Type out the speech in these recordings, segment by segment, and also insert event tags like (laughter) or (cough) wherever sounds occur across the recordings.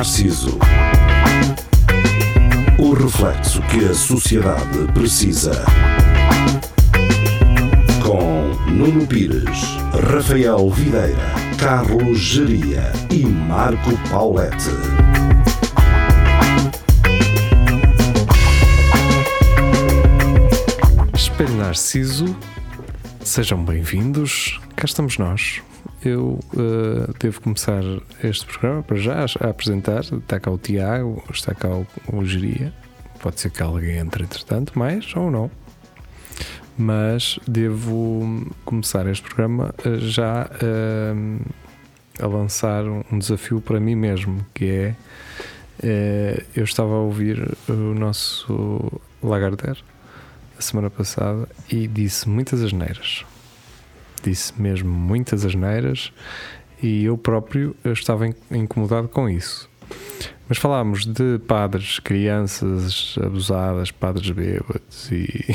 Narciso. O reflexo que a sociedade precisa. Com Nuno Pires, Rafael Videira, Carlos Geria e Marco Paulette. Espelho Narciso, sejam bem-vindos. Cá estamos nós. Eu uh, devo começar este programa para já a apresentar. Está cá o Tiago, está cá o, o Geria. Pode ser que alguém entre entretanto, mais ou não. Mas devo começar este programa uh, já uh, a lançar um desafio para mim mesmo, que é eu estava a ouvir o nosso Lagardère a semana passada e disse muitas asneiras. Disse mesmo muitas asneiras e eu próprio estava incomodado com isso. Mas falámos de padres, crianças abusadas, padres bêbados e.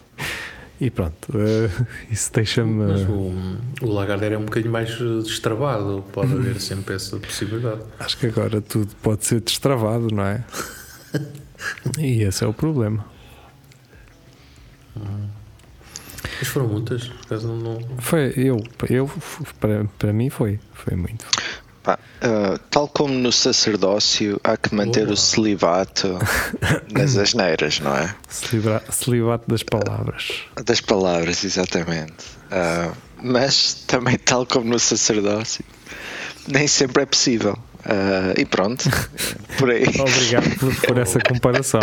(laughs) e pronto, uh, isso deixa-me. Mas o, o Lagardère é um bocadinho mais destravado, pode haver sempre essa possibilidade. (laughs) Acho que agora tudo pode ser destravado, não é? (laughs) e esse é o problema. Mas foram muitas? Não... Foi, eu, eu para, para mim foi, foi muito. Pá, uh, tal como no sacerdócio, há que manter Boa. o celibato (laughs) nas asneiras, não é? Celibra, celibato das palavras. Uh, das palavras, exatamente. Uh, mas também, tal como no sacerdócio, nem sempre é possível. e pronto, (laughs) por aí. Obrigado por, por essa comparação.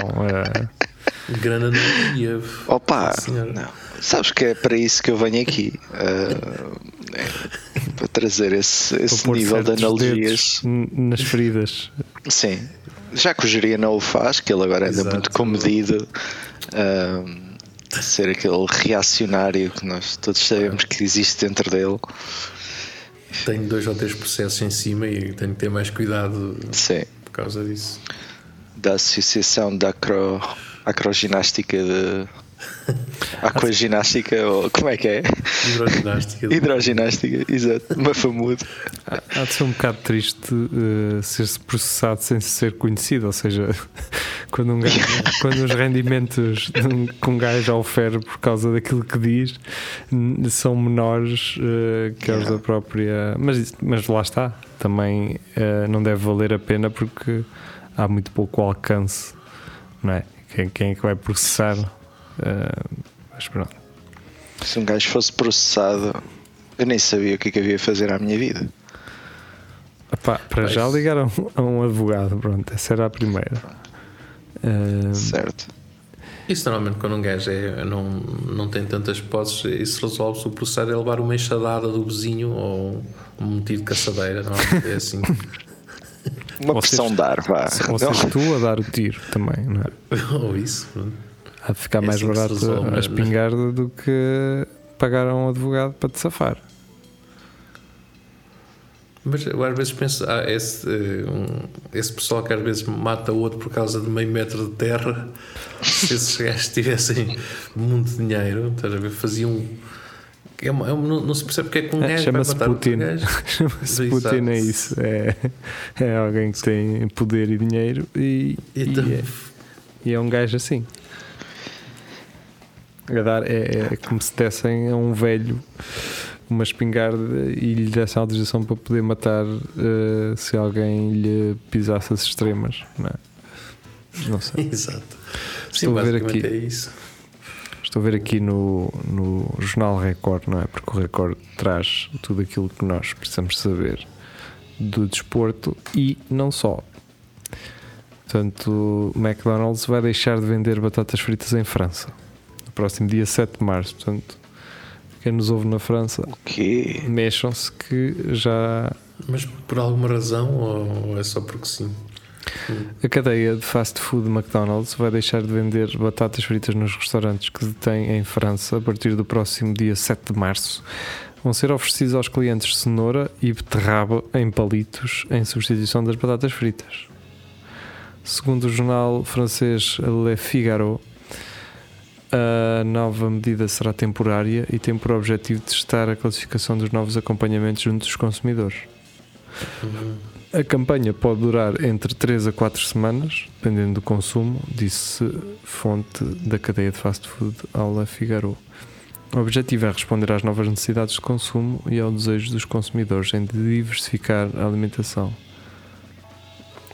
Grana não ia. Opa, não. Sabes que é para isso que eu venho aqui. Uh, é, para trazer esse, esse nível de analogias. Nas feridas. Sim. Já que o Geria não o faz, que ele agora anda Exato. muito comedido. Uh, ser aquele reacionário que nós todos sabemos que existe dentro dele. Tenho dois ou três processos em cima e tenho que ter mais cuidado Sim. por causa disso. Da Associação da Acro acroginástica de. (laughs) Aquaginástica, ou como é que é? Hidroginástica. Hidroginástica, exato, mafamudo. Há de ser um bocado triste uh, ser-se processado sem ser conhecido, ou seja, (laughs) quando, um gajo, (laughs) quando os rendimentos que um gajo ofere por causa daquilo que diz são menores uh, que os da própria. Mas, mas lá está, também uh, não deve valer a pena porque há muito pouco alcance, não é? Quem, quem é que vai processar? Uh, mas pronto. Se um gajo fosse processado, eu nem sabia o que, é que havia a fazer à minha vida. Epá, para Mas... já ligaram a um advogado, pronto, essa era a primeira. Uh... Certo. Isso normalmente quando um gajo é, não, não tem tantas posses, isso resolve-se o processar é levar uma enxadada do vizinho ou um tiro de caçadeira, não é? É assim. Uma pressão de ar, vá. Ou seja, tu a dar o tiro também, não é? (laughs) Ou isso, pronto. De ficar é mais assim barato resolve, a espingarda do que pagar a um advogado para te safar. Mas eu às vezes penso, ah, esse, um, esse pessoal que às vezes mata o outro por causa de meio metro de terra, (laughs) se esses gajos tivessem muito dinheiro, estás a ver, faziam é, é, não, não, se percebe porque é que um é, gajo Chama-se Putin. (laughs) Chama-se Putin, é isso. É, é alguém que tem poder e dinheiro e, então, e, é, e é um gajo assim. A dar, é, é como se dessem a um velho uma espingarda e lhe dessem autorização para poder matar uh, se alguém lhe pisasse as extremas. Não, é? não sei. (laughs) Exato. Estou Sim, a ver aqui. É isso. Estou a ver aqui no, no Jornal Record, não é? Porque o Record traz tudo aquilo que nós precisamos saber do desporto e não só. Portanto, o McDonald's vai deixar de vender batatas fritas em França próximo dia 7 de março. Portanto, quem nos ouve na França, mexam-se que já. Mas por alguma razão ou é só porque sim? A cadeia de fast food McDonald's vai deixar de vender batatas fritas nos restaurantes que detém em França a partir do próximo dia 7 de março. Vão ser oferecidos aos clientes cenoura e beterraba em palitos em substituição das batatas fritas. Segundo o jornal francês Le Figaro, a nova medida será temporária e tem por objetivo testar a classificação dos novos acompanhamentos junto dos consumidores. Uhum. A campanha pode durar entre 3 a 4 semanas, dependendo do consumo, disse fonte da cadeia de fast food Aula Figaro. O objetivo é responder às novas necessidades de consumo e ao desejo dos consumidores em diversificar a alimentação.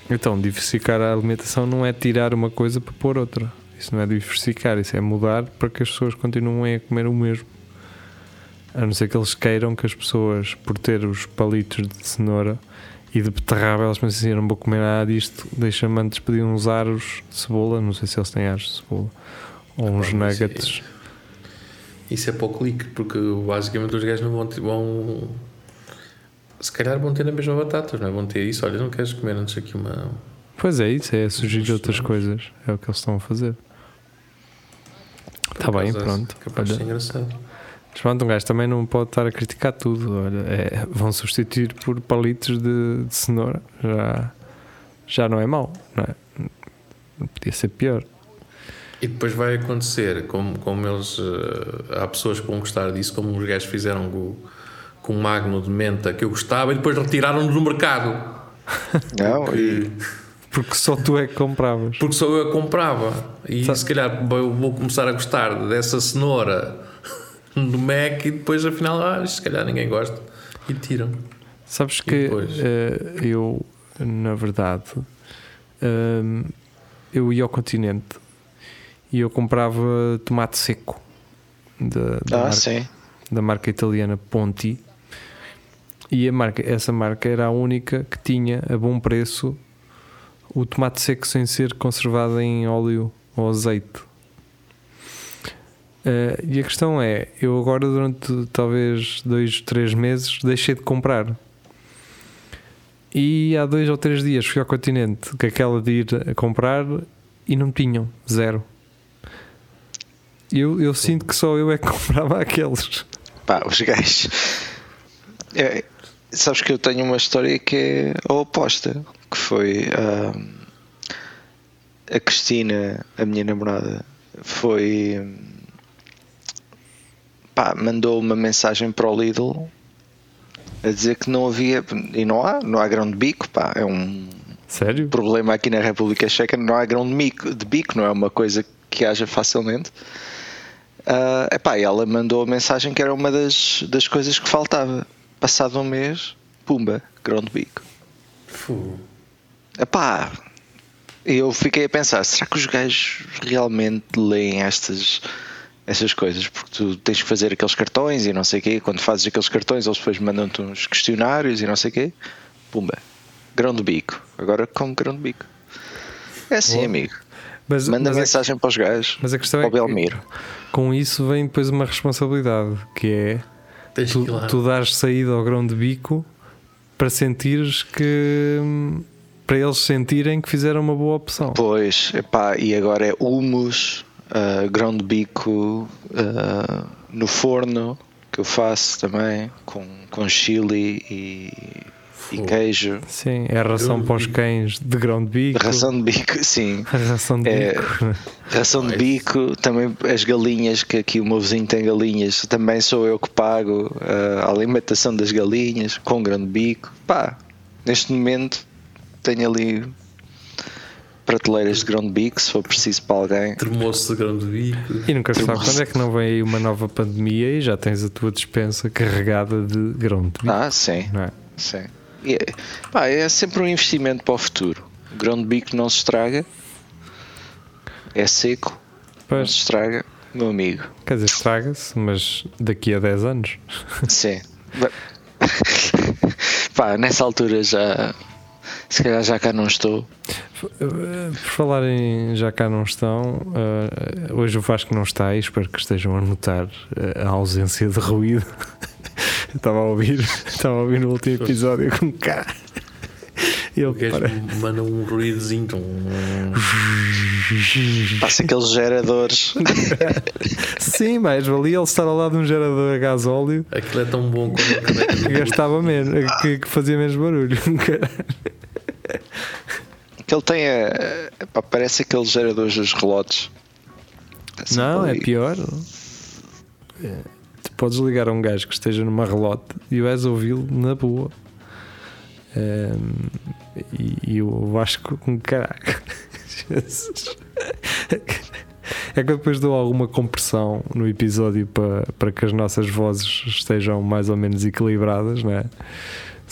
Então, diversificar a alimentação não é tirar uma coisa para pôr outra. Isso não é diversificar, isso é mudar para que as pessoas continuem a comer o mesmo. A não ser que eles queiram que as pessoas, por ter os palitos de cenoura e de beterraba, elas pensam assim: não vou comer nada disto, deixa-me antes pedir uns aros de cebola. Não sei se eles têm aros de cebola ou uns mas nuggets. Isso, isso é para o clique, porque basicamente os gajos não vão, vão. Se calhar vão ter a mesma batatas, não é? Vão ter isso. Olha, não queres comer antes aqui uma. Pois é, isso é sugerir outras coisas. É o que eles estão a fazer. Está bem, acaso, pronto. Capaz de ser engraçado. Mas pronto, um gajo também não pode estar a criticar tudo. Olha, é, vão substituir por palitos de, de cenoura. Já, já não é mau, não é? Podia ser pior. E depois vai acontecer, como, como eles. eh, há pessoas que vão gostar disso, como os gajos fizeram com, com o Magno de menta que eu gostava e depois retiraram-no do mercado. Não, e, Porque só tu é que compravas. porque só eu a comprava. E Sa- se calhar eu vou começar a gostar dessa cenoura (laughs) no Mac e depois afinal, ah, se calhar ninguém gosta. E tiram. Sabes E que depois? eh, eu, na verdade, hum, eu ia ao continente e eu comprava tomate seco da, da, ah, marca, sim. da marca italiana Ponti. E a marca, essa marca era a única que tinha a bom preço o tomate seco sem ser conservado em óleo ou azeite. Eh, e a questão é, eu agora durante talvez dois, três meses deixei de comprar. E há dois ou três dias fui ao continente com aquela de ir a comprar e não tinham, zero. Eu, eu sinto que só eu é que (laughs) comprava aqueles. Pá, os gajos. É, sabes que eu tenho uma história que é a oposta. Que foi ah, a Cristina, a minha namorada, foi. Pá, mandou uma mensagem para o Lidl a dizer que não havia. E não há, não há grão de bico, pá. É um Sério? problema aqui na República Checa, não há grão de bico, de bico não é uma coisa que haja facilmente. Ah, epá, e ela mandou a mensagem que era uma das, das coisas que faltava. Passado um mês, pumba, grão de bico. Fu. Epá, eu fiquei a pensar, será que os gajos realmente leem estas, estas coisas? Porque tu tens que fazer aqueles cartões e não sei o quê. Quando fazes aqueles cartões, eles depois mandam-te uns questionários e não sei o quê. Pumba, grão de bico. Agora como grão de bico. É assim, Boa. amigo. Mas, Manda mas, a, mensagem para os gajos. mas a questão para é o Belmiro. que com isso vem depois uma responsabilidade que é Tens que tu, tu dares saída ao grão de bico para sentires que hum, para eles sentirem que fizeram uma boa opção. Pois, epá, e agora é humus, ah, grão de bico ah, no forno, que eu faço também, com, com chili e, e queijo. Sim, é a ração para os cães de grão de bico. Ração de bico, sim. A (laughs) ração de É, bico. Ração de bico, também as galinhas, que aqui o meu vizinho tem galinhas, também sou eu que pago ah, a alimentação das galinhas com grão de bico. Pá, neste momento tenho ali prateleiras de grão de bico, se for preciso para alguém. Termoço de grão de bico. E nunca se sabe quando é que não vem aí uma nova pandemia e já tens a tua dispensa carregada de grão de bico. Ah, sim, Não é? sim. E é, pá, é sempre um investimento para o futuro. O grão de bico não se estraga, é seco, não Pois, se estraga, meu amigo. quer dizer, estraga-se, mas daqui a 10 anos. Sim. (laughs) Pá, nessa altura já. Se calhar já cá não estou. Uh, Por falar em já cá não estão, uh, hoje o Vasco não está e espero que estejam a notar uh, a ausência de ruído. (laughs) Estava a ouvir, estava a ouvir no último episódio com cá. O ele gajo para. manda um ruídozinho. um- Passa aqueles geradores. Sim, mas valia ele estar ao lado de um gerador a gás óleo Aquilo é tão bom quando (laughs) que gastava menos, que, que fazia menos barulho. (laughs) (laughs) Que ele tem a. Pá, parece aqueles geradores dos relotes. Está Não, é pior. É, Tu podes ligar a um gajo que esteja numa relote e vais ouvi-lo na boa. Um, e, e o Vasco, um caraca. (laughs) Jesus. É que depois dou alguma compressão no episódio para, para que as nossas vozes estejam mais ou menos equilibradas, não é?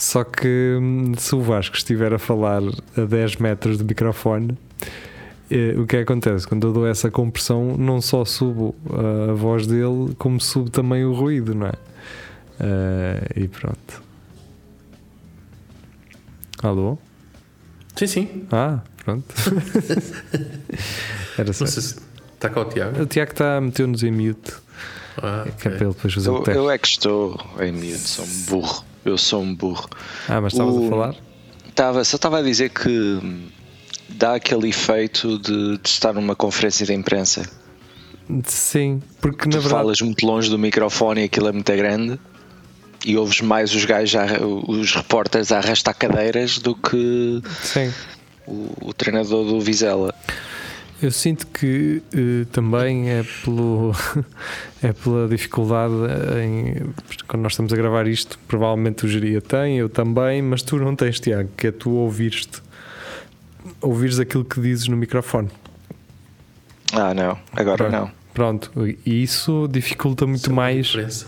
Só que hum, se o Vasco estiver a falar a 10 metros do microfone, eh, o que acontece? Quando eu dou essa compressão, não só subo a voz dele, como subo também o ruído, não é? Uh, e pronto. Alô? Sim, sim. Ah, pronto. (laughs) Era se está cá o Tiago. O Tiago está a meter-nos em mute. Ah, Que é ok. para ele depois fazer o Eu, teste. eu é que estou em mute, sou um burro. Eu sou um burro. Ah, mas estavas o- a falar? Tava, só estava a dizer que dá aquele efeito de, de estar numa conferência de imprensa. Sim, porque na tu verdade. falas muito longe do microfone e aquilo é muito grande e ouves mais os gajos, os repórteres a arrastar cadeiras do que Sim. o, o treinador do Vizela. Eu sinto que eh, também é, pelo, (laughs) é pela dificuldade em. Quando nós estamos a gravar isto, provavelmente o Geria tem, eu também, mas tu não tens, Tiago, que é tu ouvires-te. Ouvires aquilo que dizes no microfone. Ah, não, agora Pronto. não. Pronto, e isso dificulta muito é mais diferença.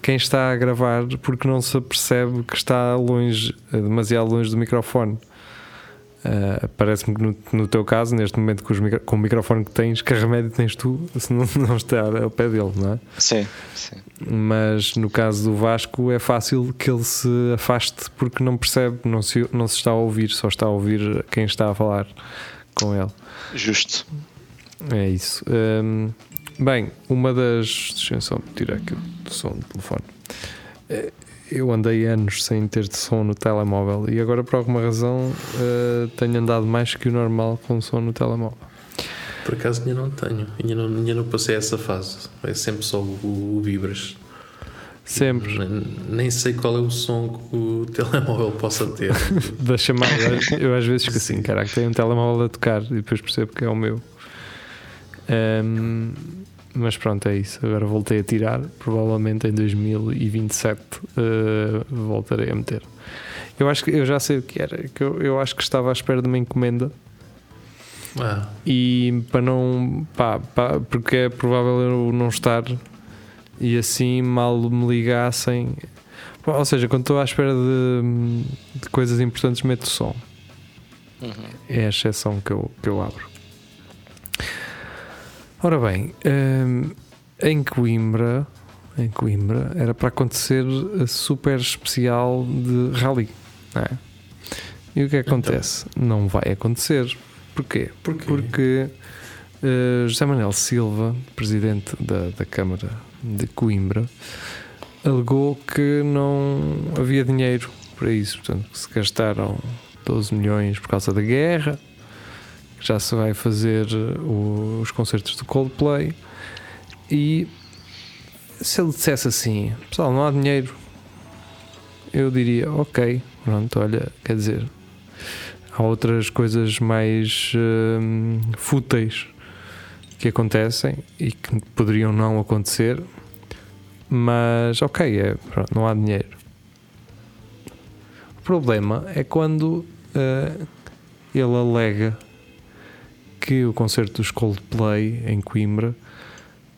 quem está a gravar porque não se percebe que está longe, demasiado longe do microfone. Ah, Parece-me que no, no teu caso, neste momento com, micro- com o microfone que tens, que remédio tens tu se não, (laughs) não estar ao pé dele, não é? Sim, sim. Mas no caso do Vasco é fácil que ele se afaste porque não percebe, não se, não se está a ouvir, só está a ouvir quem está a falar com ele. Justo. É isso. Hum, bem, uma das. Deixa eu só tirar aqui o som do telefone. Eh, Eu andei anos sem ter de som no telemóvel e agora, por alguma razão, eh, tenho andado mais que o normal com som no telemóvel. Por acaso ainda não tenho, ainda não, ainda não passei essa fase. É sempre só o, o vibras. Sempre. Nem, nem sei qual é o som que o (laughs) telemóvel possa ter. (laughs) Da chamada, eu às vezes fico assim, caraca, tem um telemóvel a tocar e depois percebo que é o meu. Hum, mas pronto, é isso. Agora voltei a tirar. Provavelmente em 2027 eh, voltarei a meter. Eu acho que eu já sei o que era. Que eu, eu acho que estava à espera de uma encomenda ah, e para não. Pá, pá, porque é provável eu não estar e assim mal me ligassem. Ou seja, quando estou à espera de, de coisas importantes, meto som. É a exceção que eu, que eu abro. Ora bem, hum, em Coimbra, em Coimbra era para acontecer a super especial de rally. não é? E o que acontece? Não vai acontecer. Porquê? porquê? Porque eh, José Manuel Silva, presidente da, da Câmara de Coimbra, alegou que não havia dinheiro para isso. Portanto, que se gastaram 12 milhões por causa da guerra, que já se vai fazer eh, os concertos do Coldplay. E se ele dissesse assim, pessoal, não há dinheiro, eu diria, ok, pronto, olha, quer dizer, há outras coisas mais hum, fúteis que acontecem e que poderiam não acontecer, mas ok, é, pronto, não há dinheiro. O problema é quando eh, ele alega que o concerto dos Coldplay em Coimbra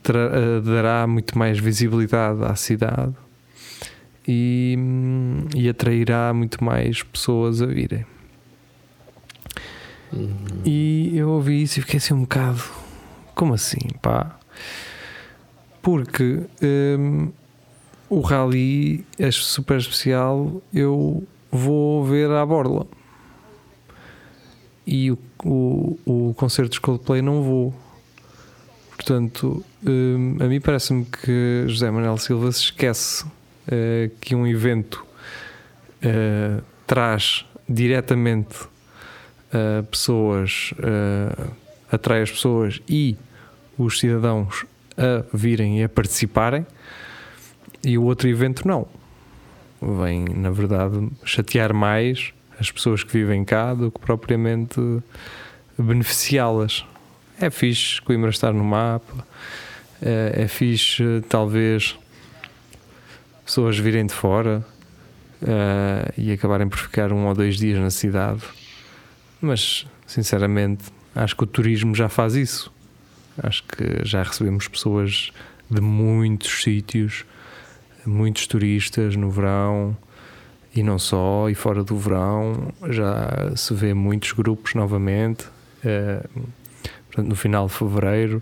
eh, dará muito mais visibilidade à cidade e, hum, e atrairá muito mais pessoas a virem. E eu ouvi isso e fiquei assim um bocado. Como assim, pá? Porque hum, o rally é super especial. Eu vou ver à borla. E o, o, o concerto dos Coldplay não vou. Portanto, hum, a mim parece-me que José Manuel Silva se esquece eh, que um evento eh, traz diretamente uh, pessoas, atrai as pessoas e os cidadãos a virem e a participarem, e o outro evento não. Vem, na verdade, chatear mais as pessoas que vivem cá do que propriamente beneficiá-las. É fixe Coimbra estar no mapa, é, é fixe talvez pessoas virem de fora, uh, e acabarem por ficar um ou dois dias na cidade. Mas, sinceramente, acho que o turismo já faz isso. Acho que já recebemos pessoas de muitos sítios, muitos turistas no verão e não só, e fora do verão já se vê muitos grupos novamente, uh, no final de fevereiro.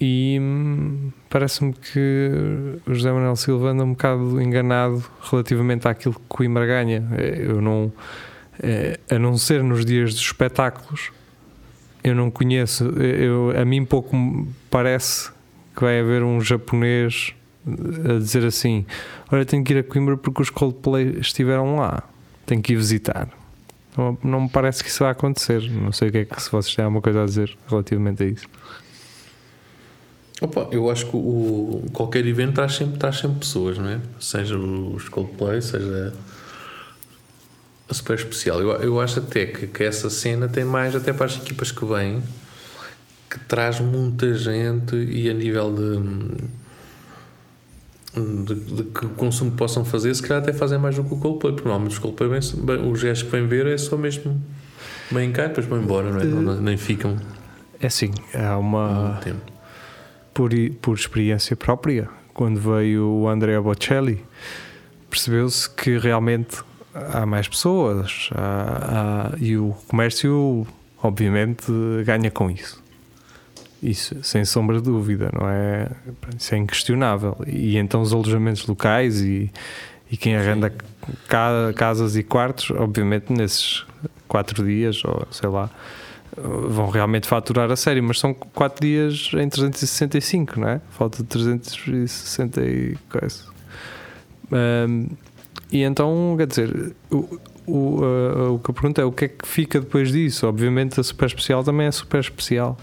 E hum, parece-me que o José Manuel Silva anda um bocado enganado relativamente àquilo que Coimbra ganha. Eu não, é, a não ser nos dias dos espetáculos, eu não conheço. Eu, a mim pouco parece que vai haver um japonês a dizer assim: Olha, tenho que ir a Coimbra porque os Coldplay estiveram lá, tenho que ir visitar. Não, me parece que isso vai acontecer. Não sei o que é que se vocês têm alguma coisa a dizer relativamente a isso. Opa, eu acho que o, qualquer evento traz sempre, traz sempre pessoas, não é? Seja os Coldplay, seja a super especial. Eu, eu acho até que, que essa cena tem mais até para as equipas que vêm, que traz muita gente e a nível de, de, de que o consumo possam fazer, se calhar até fazem mais do que o Coldplay, porque normalmente os Coldplay, bem, bem, os gestos que vêm ver é só mesmo bem cá e depois vão embora, não é? Não, nem ficam. É assim, há uma. Por, por experiência própria, quando veio o Andrea Bocelli, percebeu-se que realmente há mais pessoas há, há, e o comércio, obviamente, ganha com isso. Isso, sem sombra de dúvida, não é? Isso é inquestionável. E então os alojamentos locais e, e quem arrenda ca, casas e quartos, obviamente, nesses quatro dias, ou sei lá, vão realmente faturar a sério, mas são 4 dias em 365, não é? Falta de 360 e coisa. Um, e então, quer dizer, o, o, uh, o que eu pergunto é o que é que fica depois disso? Obviamente a super especial também é super especial,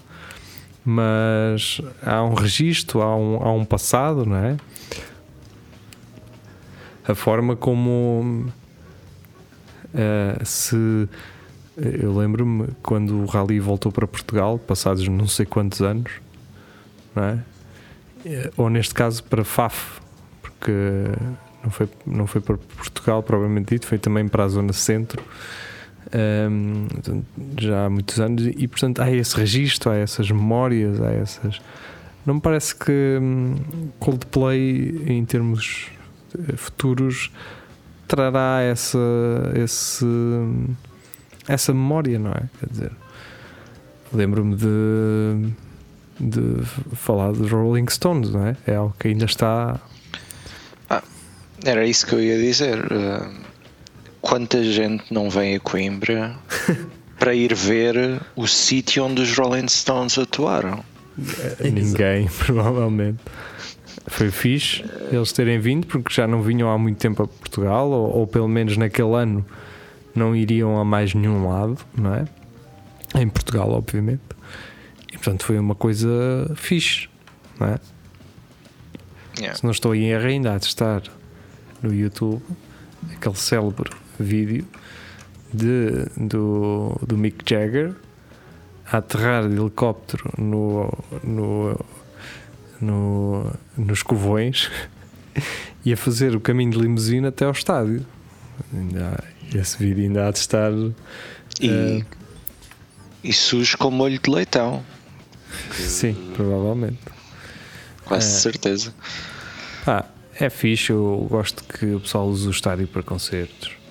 mas há um registro, há um, há um passado, não é? A forma como uh, se eu lembro-me quando o Rally voltou para Portugal, passados não sei quantos anos, não é? Ou neste caso para FAF, porque não foi, não foi para Portugal, provavelmente dito, foi também para a zona centro, um, já há muitos anos, e portanto há esse registro, há essas memórias, há essas. Não me parece que hum, Coldplay, em termos eh, futuros, trará essa, esse essa memória, não é? Quer dizer, lembro-me de, de falar dos Rolling Stones, não é? É algo que ainda está. Ah, era isso que eu ia dizer. Uh, quanta gente não vem a Coimbra (laughs) para ir ver o sítio onde os Rolling Stones atuaram? Ninguém, provavelmente. Foi fixe eles terem vindo, porque já não vinham há muito tempo a Portugal, ou, ou pelo menos naquele ano não iriam a mais nenhum lado, não é? Em Portugal, obviamente. E portanto foi uma coisa fixe, não é? Yeah. Se não estou em erro, ainda há de estar no YouTube aquele célebre vídeo de, do, do Mick Jagger a aterrar de helicóptero no, no, no, nos covões (laughs) e a fazer o caminho de limusina até ao estádio. Ainda, esse vídeo ainda há de estar. E, uh, e sujo com molho de leitão. Sim, provavelmente. Quase uh, certeza. É fixe, eu gosto que o pessoal use o estádio para concertos.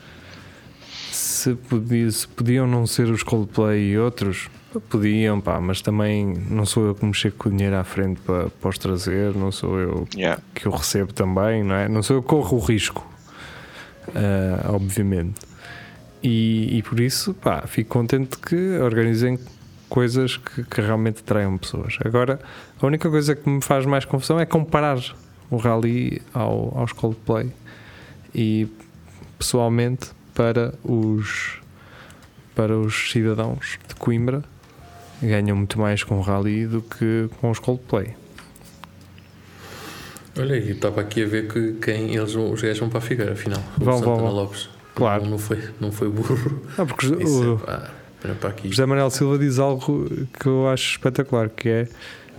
Se, podia, se podiam não ser os Coldplay e outros, podiam, pá, mas também não sou eu que me chego com o dinheiro à frente para, para os trazer, não sou eu yeah. que eu recebo também, não é? Não sou eu que corro o risco, uh, obviamente. E, e por isso, pá, fico contente que organizem coisas que, que, realmente traiam pessoas. Agora, a única coisa que me faz mais confusão é comparar o rally ao, aos Coldplay. E pessoalmente, para os, para os cidadãos de Coimbra, ganham muito mais com o rally do que com os Coldplay. Olha, e estava aqui a ver que quem eles os gajos vão para a Figueira, afinal. Vão, vão, vão. Lopes. Claro. Não foi, não foi burro. Não, porque o, é, pá, José Manuel Silva diz algo que eu acho espetacular, que é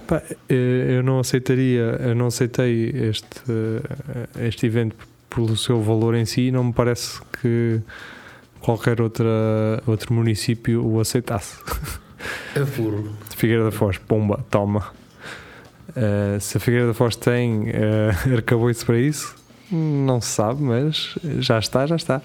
pá, eh, eu não aceitaria, eu não aceitei este, eh, este evento pelo seu valor em si, não me parece que qualquer outra, outro município o aceitasse. (laughs) É burro. Figueira da Foz, pomba, toma. Uh, se a Figueira da Foz tem uh, (laughs) arcabouço para isso, não se sabe, mas já está, já está.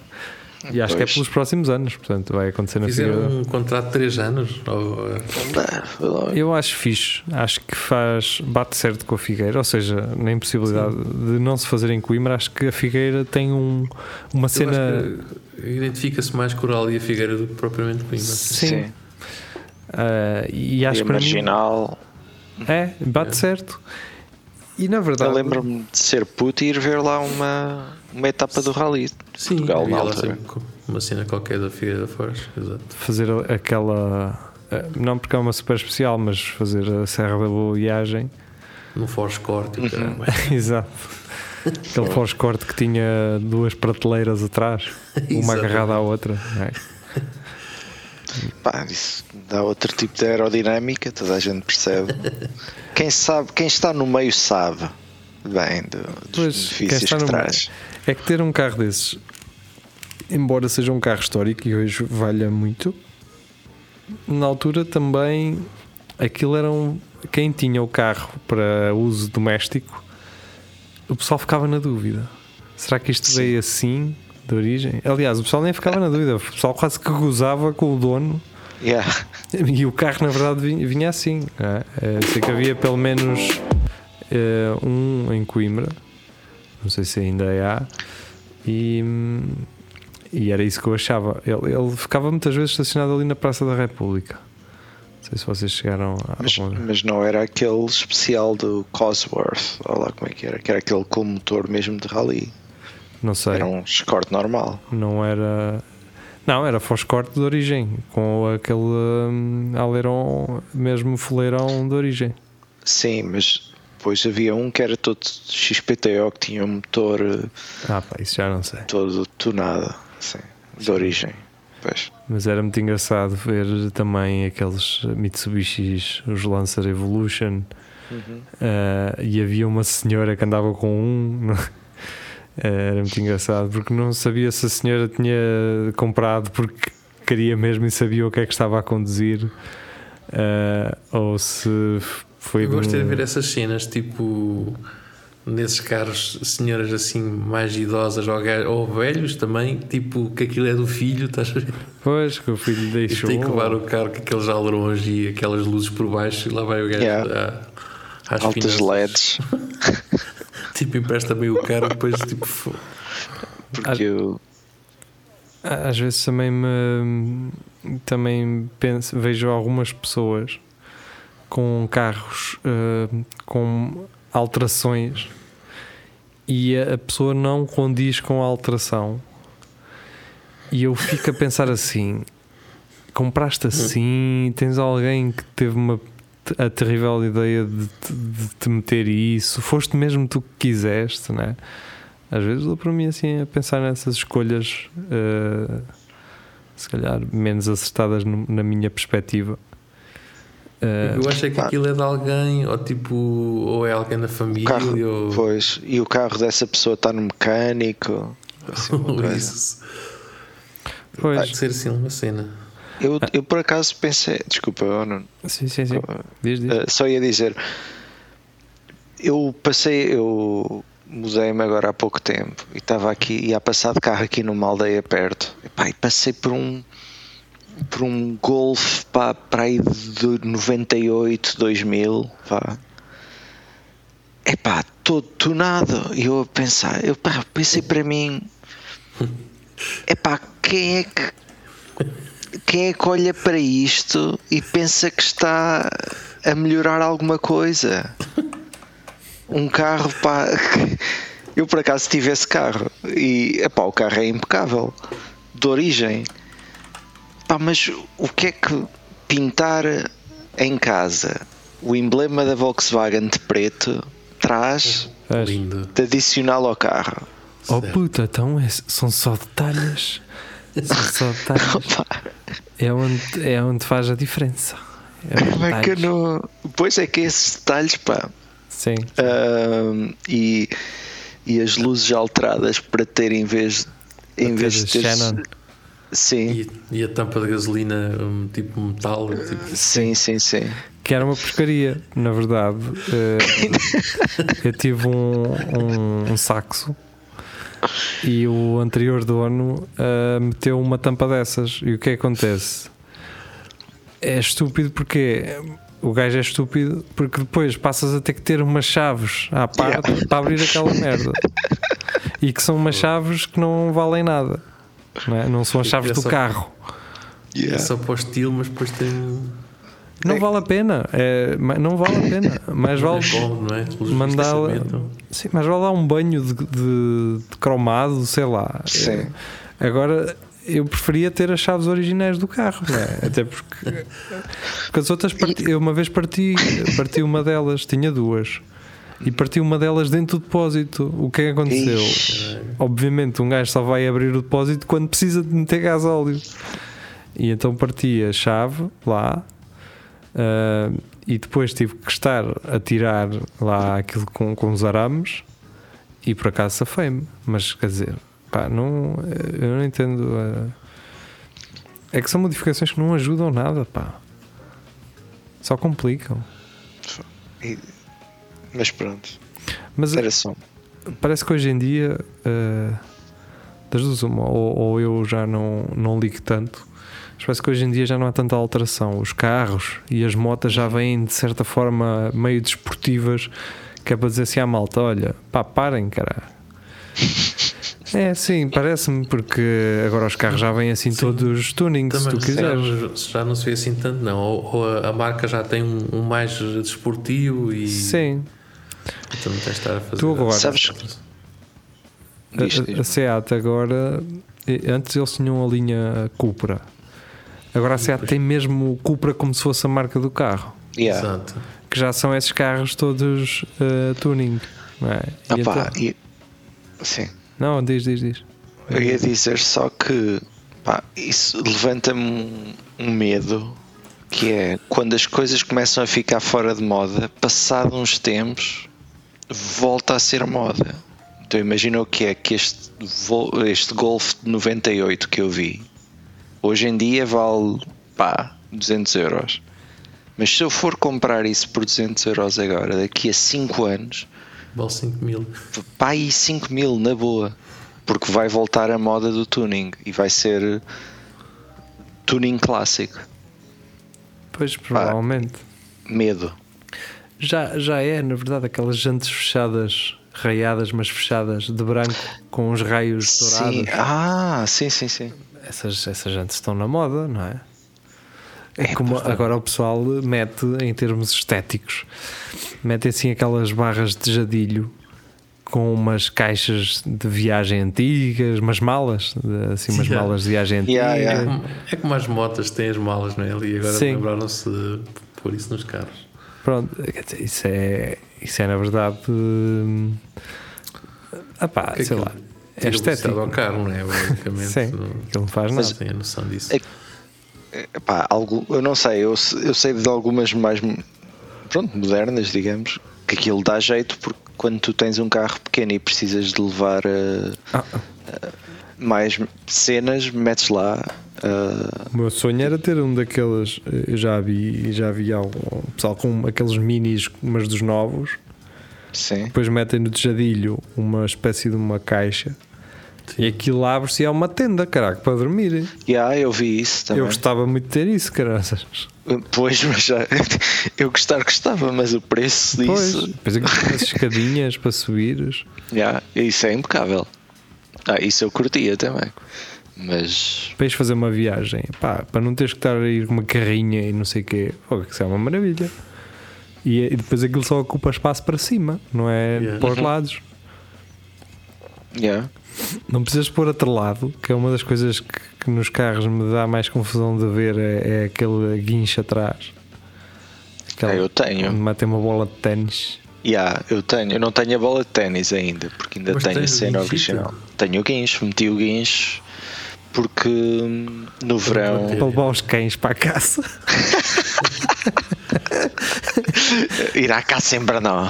E acho Pois. que é pelos próximos anos, portanto vai acontecer na Fizeram um contrato de 3 anos. Ou, eh, Eu acho fixe, acho que faz, bate certo com a Figueira, ou seja, na impossibilidade de não se fazer em Coimbra, acho que a Figueira tem um, uma eu cena. Identifica-se mais Coral e a Figueira do que propriamente Coimbra. Sim. Ah, e acho E para marginal. mim é, bate É. certo. E na Eu verdade, lembro-me de ser puto e ir ver lá uma, uma etapa do Rally. Sim, Portugal, na altura. uma cena qualquer da Figueira da Foz. Exato. fazer aquela. ah, Não porque é uma super especial, mas fazer a Serra da Boa Viagem. No Force Corte. caramba. (laughs) Exato. Aquele Foscorte que tinha duas prateleiras atrás, (laughs) uma agarrada à outra. não é? Pá, isso dá outro tipo de aerodinâmica, toda a gente percebe. Quem sabe, quem está no meio sabe bem do- dos Pois, benefícios que no traz. É que ter um carro desses, embora seja um carro histórico e hoje valha muito, na altura também aquilo era um. Quem tinha o carro para uso doméstico, o pessoal ficava na dúvida. Será que isto Sim. veio assim, de origem? Aliás, o pessoal nem ficava na dúvida, o pessoal quase que gozava com o dono Yeah. e o carro, na verdade, vinha, assim. é? Eh, sei que havia pelo menos eh, um em Coimbra, não sei se ainda há, e, e era isso que eu achava. Ele, ele ficava muitas vezes estacionado ali na Praça da República. Não sei se vocês chegaram a. Mas, mas não era aquele especial do Cosworth, olha lá como é que era, que era aquele com motor mesmo de rally. Não sei. Era um escorte normal. Não era. Não, era Foscorte de origem, com aquele hum, aleirão, mesmo foleirão de origem. Sim, mas depois havia um que era todo XPTO que tinha um motor eh, Ah, pá, isso já não sei. todo tunado, sim, de origem. Pois. Mas era muito engraçado ver também aqueles Mitsubishis, os Lancer Evolution, eh, e havia uma senhora que andava com um. (laughs) Era muito engraçado porque não sabia se a senhora tinha comprado porque queria mesmo e sabia o que é que estava a conduzir, eh, ou se foi Eu de gosto de ver essas cenas, tipo, nesses carros, senhoras assim mais idosas ou, ou velhos também, tipo, que aquilo é do filho, estás a ver? Pois, que o filho E deixou. tem que levar o carro com aqueles alerões e aquelas luzes por baixo e lá vai o gajo Yeah. à- às Altas finanças. LEDs, (laughs) Tipo, empresta meio o carro, depois tipo. porque eu, Às vezes também me também penso, vejo algumas pessoas com carros eh, com alterações e a, a pessoa não condiz com a alteração e eu fico a pensar assim compraste assim tens alguém que teve uma a terrível ideia de, te- de te meter isso foste mesmo tu que quiseste né? às vezes dou para mim assim a pensar nessas escolhas eh, se calhar menos acertadas no- na minha perspectiva Eh, Eu acho é que aquilo é de alguém, ou tipo, ou é alguém da família, carro, ou, pois, e o carro dessa pessoa está no mecânico. assim, (laughs) isso. Pode ser assim uma cena. Eu, eu por acaso pensei, desculpa, eu não, sim, sim, sim. Diz, diz. Uh, só ia dizer, eu passei, eu mudei-me agora há pouco tempo e estava aqui, ia passar de carro aqui numa aldeia perto Epá, e passei por um por um Golf pá, para aí de 98, 2000 pá. Epá, todo tunado e eu a pensar, eu pá, pensei para mim (laughs) epá, quem é que quem é que olha para isto e pensa que está a melhorar alguma coisa? Um carro, pá. Eu por acaso tive esse carro e epá, o carro é impecável, de origem. Pá, mas o que é que pintar em casa o emblema da Volkswagen de preto traz? Lindo. de adicional ao carro? oh puta então é- são só detalhes só (laughs) Pá, é onde, é onde faz a diferença é como é que não. Pois é que esses detalhes, pá. sim Ahm, e, e as luzes alteradas para ter em vez, em vez de ter. Shannon. Sim, E, e a tampa de gasolina, um, tipo metal, tipo, sim, sim, sim. Que era uma porcaria, na verdade. Eh, (laughs) eu tive um, um, um saxo e o anterior dono eh, meteu uma tampa dessas. E o que é que acontece? É estúpido porque o gajo é estúpido porque depois passas a ter que ter umas chaves à parte para abrir aquela merda. E que são umas chaves que não valem nada. Não, é? Não são as chaves É do só- carro. é só para o estilo, mas depois tem. Não vale a pena. É, não vale a pena. Mais vale é é? Vistos, pensamento. Sim, mas vai dar um banho de, de- de cromado, sei lá. Sim. Agora eu preferia ter as chaves originais do carro, não é? Até porque, porque as outras parti, eu uma vez parti, parti uma delas, tinha duas. E parti uma delas dentro do depósito. O que é que aconteceu? Ixi. Obviamente, um gajo só vai abrir o depósito quando precisa de meter gás óleo. E então parti a chave lá ah, e depois tive que estar a tirar lá aquilo com, com os arames e por acaso safei-me. Mas quer dizer, pá, não, eu não entendo. ah, é que são modificações que não ajudam nada, pá. Só complicam. E- Mas pronto, Mas era só. parece que hoje em dia eh, das duas uma, ou, ou eu já não, não ligo tanto mas parece que hoje em dia já não há tanta alteração os carros e as motas já vêm de certa forma meio desportivas que é para dizer assim à malta olha, pá, parem caralho (laughs) é sim, parece-me porque agora os carros já vêm assim todos tuning se tu Também quiseres já, já não se vê assim tanto, não. Ou, ou a, a marca já tem um, um mais desportivo e sim, então não tens de estar a fazer. Tu agora- Sabes- a, diz. a Seat agora antes eles tinham a linha Cupra agora a Seat tem mesmo o Cupra como se fosse a marca do carro Yeah. Exato. que já são esses carros todos eh, tuning não é? E Opa, então- e- sim. não, diz, diz, diz Eu ia dizer só que pá, isso levanta-me um, medo que é quando as coisas começam a ficar fora de moda, passado uns tempos, volta a ser moda. Então imagina o que é que este, este Golf de 98 que eu vi, hoje em dia vale pá, 200 euros. Mas se eu for comprar isso por 200 euros agora, daqui a 5 anos, Vale 5 mil. pá, aí 5 mil na boa, porque vai voltar a moda do tuning e vai ser tuning clássico. pois provavelmente Medo. já, já é na verdade aquelas jantes fechadas raiadas mas fechadas de branco com os raios dourados Sim. Ah, sim, sim, sim. Essas, essas jantes estão na moda, não é? É É, como está. agora o pessoal mete em termos estéticos, mete assim aquelas barras de jadilho com umas caixas de viagem antigas, umas malas, assim umas (laughs) Yeah. malas de viagem antiga. Yeah, É yeah. como, é como as motas têm as malas, não é? Ali agora lembraram-se de pôr isso nos carros. Pronto, quer dizer, isso é, isso é na verdade, hum, ah pá, Que sei aquilo lá, é tira a velocidade estético. ao carro, não é? Basicamente. Sim, não, faz não nada. tem a noção disso. É- Epá, algo, eu não sei, eu, eu sei de algumas mais pronto, modernas, digamos, que aquilo dá jeito porque quando tu tens um carro pequeno e precisas de levar uh, Ah, mais cenas, metes lá. uh, O meu sonho era ter um daqueles. Eu já vi, já vi algum pessoal com aqueles minis, mas dos novos. sim. Depois metem no tejadilho uma espécie de uma caixa e aquilo abre-se e é uma tenda, caraca, para dormir. Yeah, eu vi isso também. Eu gostava muito de ter isso, caraças. Pois, mas já, (laughs) eu gostar gostava, mas o preço Pois, disso. depois aquilo tem umas escadinhas para subires. Yeah, isso é impecável. Ah, isso eu curtia também. Mas Para fazer uma viagem, pá, para não teres que estar a ir com uma carrinha e não sei o quê, pô, que isso é uma maravilha. E, e depois aquilo só ocupa espaço para cima, não é Yeah. para os lados. yeah. Não precisas pôr atrelado, que é uma das coisas que, que nos carros me dá mais confusão de ver, é, é aquele guincho atrás. Aquela, Ah, eu tenho. Onde metem uma bola de ténis. Yeah, eu tenho. Eu não tenho a bola de ténis ainda, porque ainda Mas tenho a cena original. Tenho o guincho, meti o guincho porque no verão. Para levar os cães para a caça. ir à caça em Brno.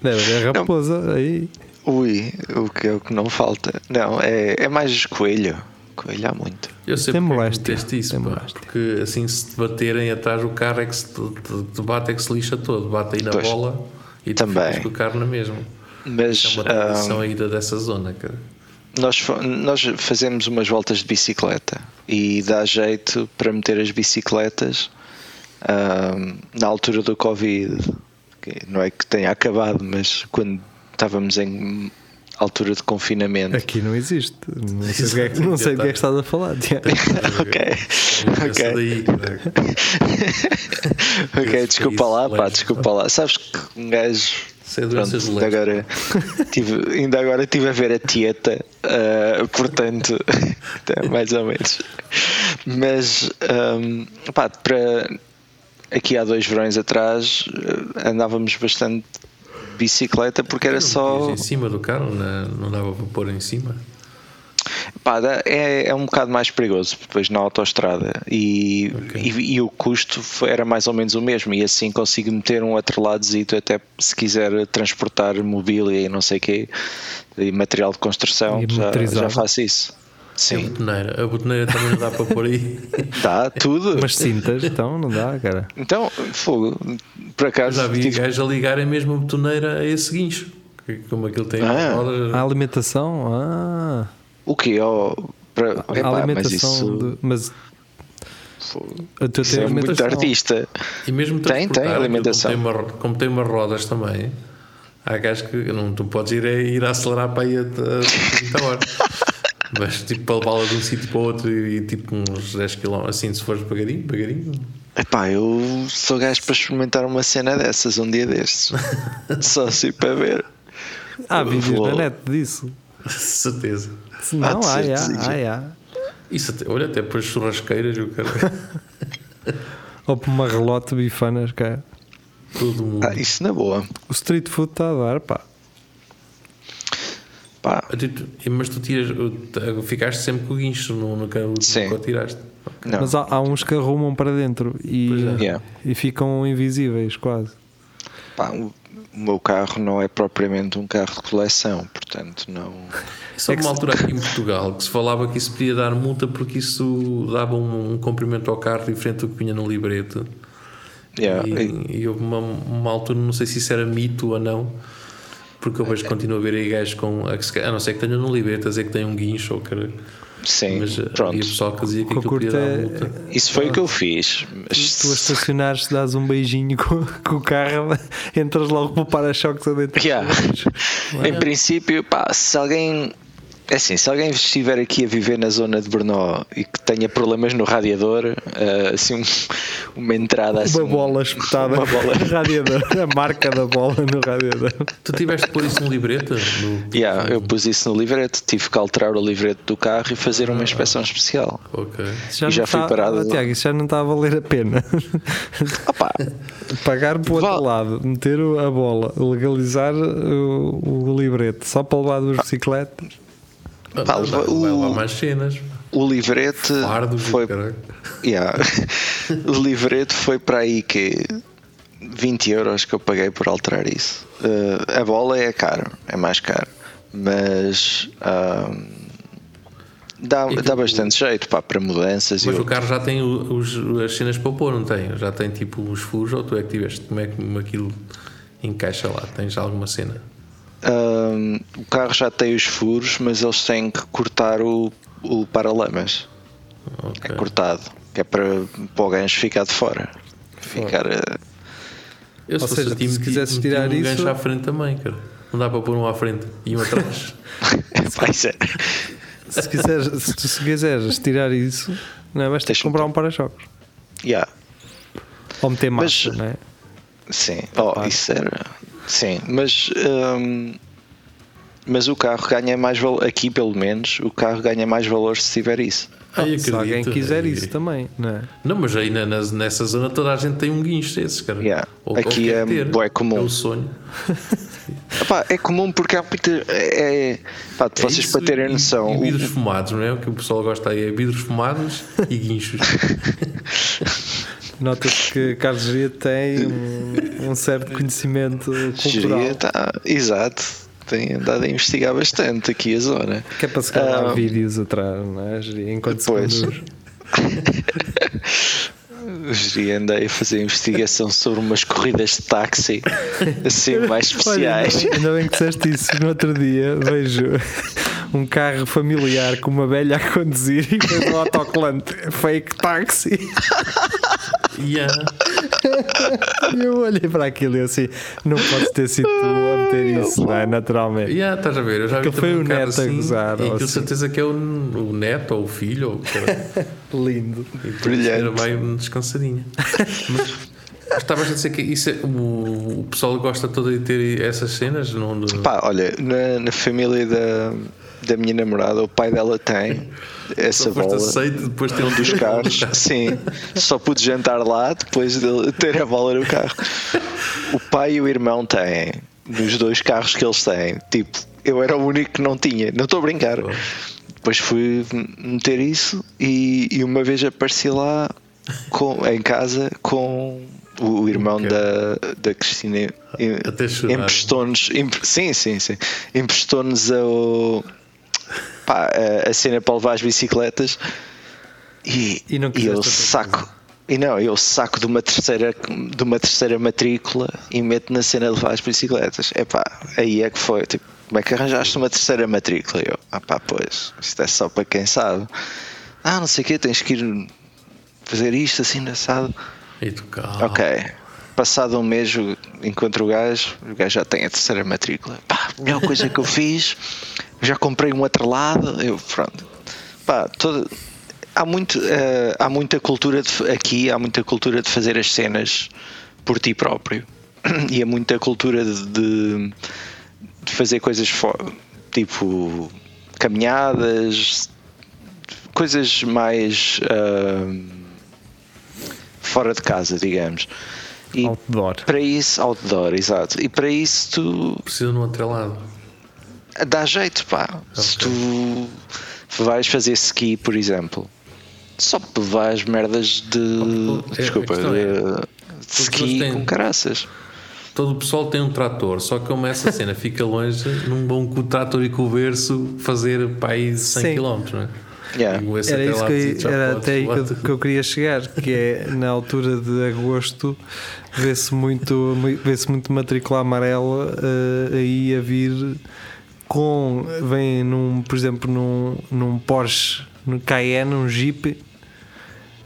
Deve haver raposa aí. Ui, o que é o que não falta? Não, é, é mais coelho. Coelho há muito. Eu sei Tem é moléstia, isso, tem pá, porque assim se te baterem atrás do carro é que se te, te- te bate é que se lixa todo, bate aí na Pois. bola e Também. ficas com o carro na mesma. Mas é uma ah, tradição aí da- dessa zona, cara. nós, nós fazemos umas voltas de bicicleta e dá jeito para meter as bicicletas ahm, na altura do Covid. que não é que tenha acabado, mas quando estávamos em altura de confinamento. Aqui não existe. Não sei, o que é, que- não sei o que é que estás a falar, Tiago. ok, ok. daí, cara. Ok, desculpa lá, pá, desculpa lá. Sabes que um gajo. É doenças Pronto, leves. agora, tive, ainda agora estive a ver a Tieta, ah, portanto, (laughs) mais ou menos. Mas, ahm, pá, para aqui há dois verões atrás ah, andávamos bastante bicicleta porque era só. Em cima do carro, na- não dava para pôr em cima. Pá, é, é um bocado mais perigoso depois na autoestrada e, Ok. e, e o custo era mais ou menos o mesmo e assim consigo meter um atreladozito até se quiser transportar mobília e não sei o quê e material de construção já, já faço isso A sim, botoneira. A botoneira também não dá para pôr aí. dá tudo Mas cintas, então não dá, cara. então, fogo por Eu acaso já vi tive- gajos a ligarem mesmo a botoneira a esse guincho. que- Como aquilo tem Ah. rodas. A alimentação, ah, o que ó, para, a epá, mas alimentação. isso, de- mas a tem é muito alimentação. artista E mesmo Tem, tem alimentação. Como tem, uma, como tem umas rodas também, há gajos que não, tu podes ir, a- ir a acelerar para aí a, a 30 horas. Mas tipo para levá-la de um sítio para o outro e tipo uns 10 km, assim se fores devagarinho, devagarinho. Epá, eu sou gajo para experimentar uma cena dessas um dia destes. (laughs) Só assim para ver. Há vídeos Vou- na net disso. certeza. Se Não, há, há, há, há. Isso até, olha, até para as churrasqueiras, eu quero (laughs) Ou por uma relote de bifanas, cara. todo mundo. Ah, isso na boa. O street food está a dar, pá. Pá, Mas tu tiras, ficaste sempre com o guincho, no, nunca, Sim. nunca o tiraste. não. Mas há, há uns que arrumam para dentro e, é. Yeah. e ficam invisíveis, quase. Pá, o, o meu carro não é propriamente um carro de coleção, portanto não. (laughs) Só É que uma altura aqui em (laughs) Portugal que se falava que isso podia dar multa porque isso dava um, um comprimento ao carro diferente do que vinha no libreto. Yeah, e- E, e houve uma, uma altura, não sei se isso era mito ou não, porque eu vejo que continuo a ver aí gajos com. A, a não ser que tenham no a dizer que tem um guincho ou que sim, Mas eh, pronto. havia pessoal que dizia que aquilo podia curto dar é- multa. Isso foi o que eu fiz. Mas, Tu a estacionares, dás um beijinho com, com o carro, (laughs) entras logo para o para-choques adentro. Yeah. Em princípio, pá, se alguém. É assim, se alguém estiver aqui a viver na zona de Brno e que tenha problemas no radiador, eh, assim, um- uma entrada assim. Uma bola espetada Uma bola. no (laughs) radiador, a marca da bola no radiador. Tu tiveste de pôr isso no libreto? No, Yeah, eu pus isso no livreto, tive que alterar o livreto do carro e fazer uma inspeção especial. Ok. Isso E já fui está- parado. Oh, Tiago, isso já não está a valer a pena. (laughs) Opa, Pagar para o outro Val- lado, meter a bola, legalizar o, o libreto só para levar duas bicicletas. Pá, não, o- vai mais cenas. o livrete Fardos foi. Yeah. (laughs) o livreto foi para aí que 20 euros que eu paguei por alterar isso. Eh, a bola é caro, é mais caro, mas ahm, dá, E dá aquilo- bastante jeito pá, para mudanças. Mas o carro já tem o- os, as cenas para pôr, não tem? Já tem tipo os furos ou tu é que tiveste? Como é que aquilo encaixa lá? Tens alguma cena? Ahm, o carro já tem os furos, mas eles têm que cortar o, o paralamas. Ok. É cortado, que é para, para o gancho ficar de fora. Ficar. eh, Eu, se Ou seja, se meti tirar um isso- gancho à frente também, cara. Não dá para pôr um à frente e um atrás. (laughs) vai ser. Se, quiseres, se tu se quiseres tirar isso, não é? ter que Deixa-me comprar um para-choques. Yeah. Ou meter Mas- massa, não é? Sim, oh, isso era. Sim, mas. hum, mas o carro ganha mais valor. Aqui, pelo menos, o carro ganha mais valor se tiver isso. Ai, Se alguém quiser Ai, isso também, não é? Não, mas aí na- nessa zona toda a gente tem um guincho desses, cara. Yeah. Ou- Aqui ou é ter. bué comum. É o sonho. (laughs) Epá, é comum porque há muita. É, é- pá, É vocês isso para terem e- noção. E o- vidros fumados, não é? O que o pessoal gosta aí é vidros fumados e guinchos. (laughs) Nota-se que Carlos Geria tem um, um certo conhecimento cultural. Geria tá, exato. Tem andado a investigar bastante aqui a zona. Que é para se gravar Ah, vídeos atrás, não é? Geria? Enquanto se Pois. conduz. (laughs) Geria andei a fazer investigação sobre umas corridas de táxi assim (laughs) mais Olha, especiais. ainda, ainda bem que disseste isso. No outro dia vejo um carro familiar com uma velha a conduzir e depois um autocolante fake táxi. (laughs) Yeah. (laughs) E eu olhei para aquilo e assim: não podes ter sido tu a meter isso, não é? Naturalmente. Yeah, estás a ver? Eu já vi Aquilo foi um o neto a assim, gozar, E ou aquilo assim. certeza que é o, o neto ou o filho. Ou o era. (laughs) Lindo. E depois Brilhante. Era bem descansadinha. (laughs) Mas mas estavas a dizer que isso é- o, o pessoal gosta todo de ter essas cenas? Não, de- Pá, olha, na, na família da, da minha namorada, o pai dela tem essa Só bola. aceito depois de ter Um dos carros, (laughs) sim. Só pude jantar lá depois de ter a bola no carro. O pai e o irmão têm, nos dois carros que eles têm. Tipo, eu era o único que não tinha, não estou a brincar. Depois fui meter isso e, e uma vez apareci lá com, em casa com o, o irmão Ok. da, da Cristina. em-. Emprestou-nos, empre- sim, sim, sim. Emprestou-nos o, pá, a, a cena para levar as bicicletas e, E não e eu saco. E não, eu saco de uma terceira de uma terceira matrícula e meto na cena de levar as bicicletas. Epá, aí é que foi. Tipo, como é que arranjaste uma terceira matrícula? Eu, ah pá, pois, isto é só para quem sabe. Ah, não sei o quê, tens que ir fazer isto assim, assado. E tu calma. Ok. Passado um mês encontro o gajo, o gajo já tem a terceira matrícula. Pá, a melhor coisa que eu (laughs) fiz, já comprei um atrelado, eu pronto. Pá, toda, há, muito, eh, há muita cultura de, aqui, há muita cultura de fazer as cenas por ti próprio. (clears throat) E há muita cultura de, de, de fazer coisas tipo caminhadas, coisas mais ah, fora de casa, digamos. E Outdoor. para isso, outdoor, exato. E para isso tu Precisa de um atrelado. dá jeito, pá. Se tu vais fazer ski, por exemplo, só vais merdas de. É, desculpa, é, de, ski têm- com caraças. Todo o pessoal tem um trator, só que como essa cena fica longe, não vão com o trator e com o berço fazer para aí 100 Sim. km, não é? Yeah. Era isso que eu, era até aí que que eu queria chegar, que é na altura de agosto vê-se muito, vê-se muito matrícula amarela eh, aí a vir com vem num, por exemplo, num, num Porsche, no Cayenne, um Jeep,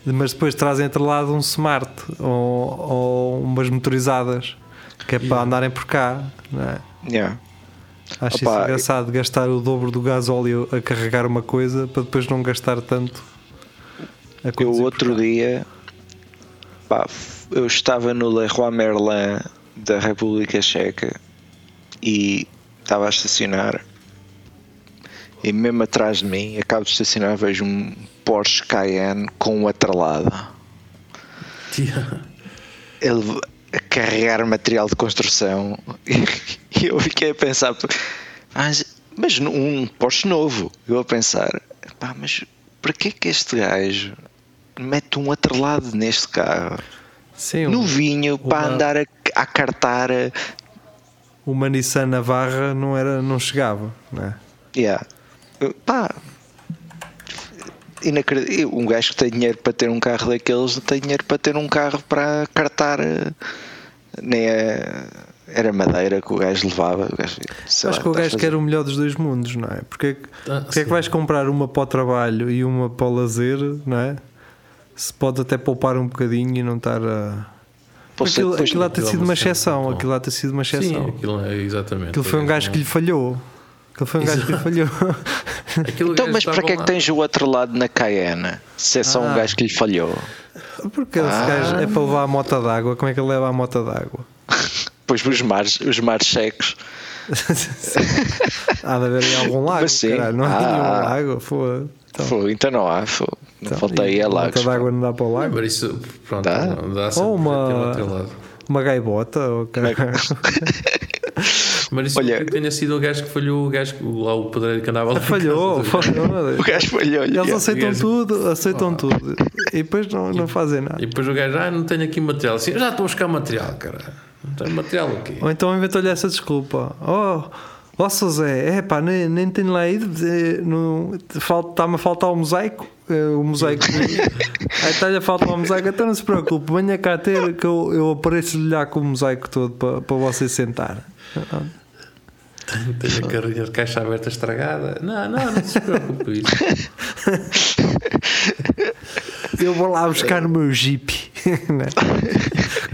mas depois trazem atrelado um Smart ou, ou umas motorizadas que é para andarem por cá, não é? Yeah. Acho isso Opa, engraçado gastar o dobro do gasóleo a carregar uma coisa para depois não gastar tanto. a Eu outro dia pá, eu estava no Leroy Merlin da República Checa e estava a estacionar e mesmo atrás de mim, acabo de estacionar, vejo um Porsche Cayenne com um atrelado. (laughs) Yeah. Ele a carregar material de construção e (laughs) eu fiquei a pensar, mas, mas um Porsche novo, eu a pensar, pá, mas para que é que este gajo mete um atrelado neste carro? Sim, no um- vinho para uma- andar a, a cartar. uma Nissan Navarra não, era, não chegava. Não é? Yeah. Pá. Inacredi- Um gajo que tem dinheiro para ter um carro daqueles não tem dinheiro para ter um carro para cartar. eh, Nem é. Era madeira que o gajo levava. O gajo, Acho lá, que o a gajo fazer- quer o melhor dos dois mundos, não é? Porque, é que- Ah, porque é que sim. vais comprar uma para o trabalho e uma para o lazer, não é? Se pode até poupar um bocadinho e não estar a. Pois, Aquilo, lá ter é sido uma exceção. Aquilo lá ter sido uma Sim, exceção. aquilo é exatamente. Aquilo foi um gajo que lhe falhou. Aquilo foi um gajo que lhe falhou. (laughs) Aquilo Então, mas para que é que tens o outro lado na Cayenne? Se é só um Ah. gajo que lhe falhou. Porque esse Ah. gajo é para levar a moto d'água. Como é que ele leva a moto d'água? (laughs) Depois os mares, os mares secos. (laughs) Há de haver em algum lago, Mas sim. caralho. Não há Ah. nenhum lago. Foda. Então, Fô, então não há. Fô. Não então, falta aí e a lagos. d'água não dá para o lago. Mas isso, pronto, Dá? dá, dá Ou uma- um. Uma gaivota. Ou caralho. Mas isso Olha- tenha sido o gajo que falhou, o gajo que- lá o pedreiro que andava lá. Falhou, falhou. O gajo falhou Eles aceitam gajo- tudo, aceitam tudo. E depois não, não fazem nada. E depois o gajo, ah, não tenho aqui material. Assim, já estou a buscar material, cara. Não tenho material aqui. Ou então inventou-lhe essa desculpa. Oh, ó Sr. Zé, é pá, nem, nem tenho lá ido. eh, não- falta- Está-me a faltar o mosaico. eh, O mosaico. Aí (laughs) está-lhe a faltar o mosaico. Então não se preocupe, venha cá ter que eu, eu apareço-lhe lá com o mosaico todo para, para você sentar. Tenho a carrinha de caixa aberta estragada. Não, não, não se preocupe. (laughs) Eu vou lá buscar o meu Jeep. (laughs) né?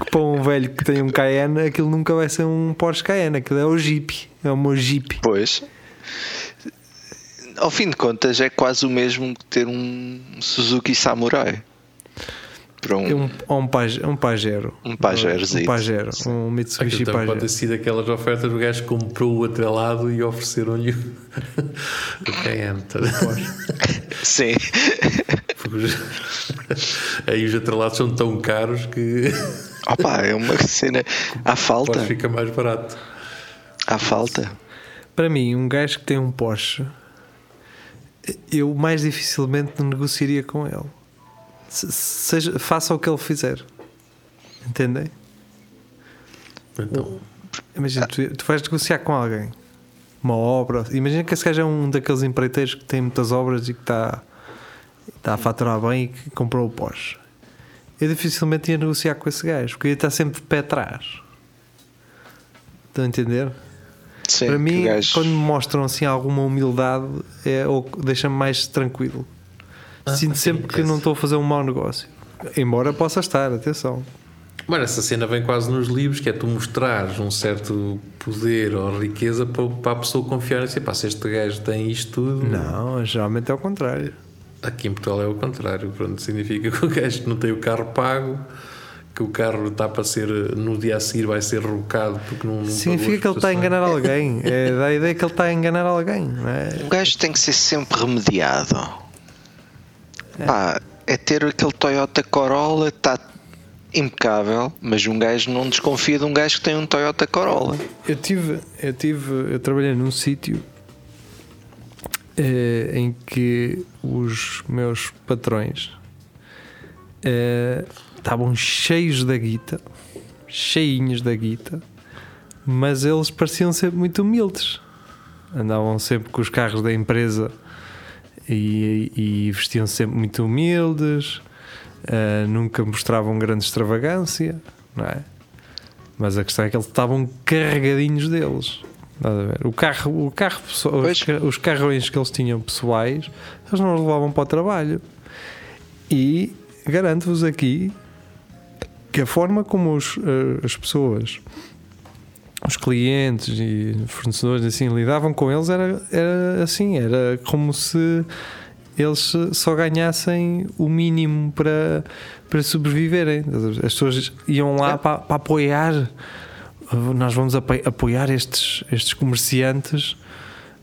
Que para um velho que tem um Cayenne, aquilo nunca vai ser um Porsche Cayenne. Aquilo é o Jeep. É o meu Jeep. Pois. Ao fim de contas, é quase o mesmo que ter um Suzuki Samurai. Para um, É um, ou um, page, um Pajero. Um Pajerozito. Um Pajero. Um Mitsubishi Aquilo também pode Pajero. ter sido aquelas ofertas do gajo que comprou o atrelado e ofereceram-lhe o (laughs) Cayenne. tá? (laughs) Sim. Aí os atrelados são tão caros que Opa, é uma cena. À falta. pode ficar mais barato. À falta. Para mim, um gajo que tem um Porsche, eu mais dificilmente negociaria com ele. Se- Seja, faça o que ele fizer. Entendem? Então, Imagina, tu, tu vais negociar com alguém uma obra. Imagina que esse gajo é um daqueles empreiteiros que tem muitas obras e que está, está a faturar bem e que comprou o Porsche. Eu dificilmente ia negociar com esse gajo, porque ia estar sempre de pé atrás. Estão a entender? Sim, Para mim, gajo- quando me mostram assim alguma humildade, é, ou deixa-me mais tranquilo. Sinto sim, sempre que esse. não estou a fazer um mau negócio. Embora possa estar, atenção. Mas essa cena vem quase nos livros, que é tu mostrares um certo poder ou riqueza para, para a pessoa confiar em si. Pá, se este gajo tem isto tudo. Não, geralmente é o contrário. Aqui em Portugal é o contrário. Pronto, significa que o gajo não tem o carro pago, que o carro está para ser, no dia a seguir vai ser rebocado porque não. não Significa que ele está a enganar alguém. É (laughs) da ideia que ele está a enganar alguém. Não é? O gajo tem que ser sempre remediado. Pá, é ter aquele Toyota Corolla, está impecável, mas um gajo não desconfia de um gajo que tem um Toyota Corolla. Eu tive, eu tive, eu trabalhei num sítio eh, em que os meus patrões eh, estavam cheios da guita, cheinhos da guita, mas eles pareciam sempre muito humildes. Andavam sempre com os carros da empresa e, e vestiam sempre muito humildes, eh, nunca mostravam grande extravagância, não é? Mas a questão é que eles estavam carregadinhos deles. Estás a ver? O carro, o carro os, os carrões que eles tinham pessoais, eles não os levavam para o trabalho. E garanto-vos aqui que a forma como os, eh, as pessoas, os clientes e fornecedores assim lidavam com eles era, era assim, era como se eles só ganhassem o mínimo para, para sobreviverem. As pessoas iam lá para, para apoiar. Nós vamos apo- apoiar estes, estes comerciantes,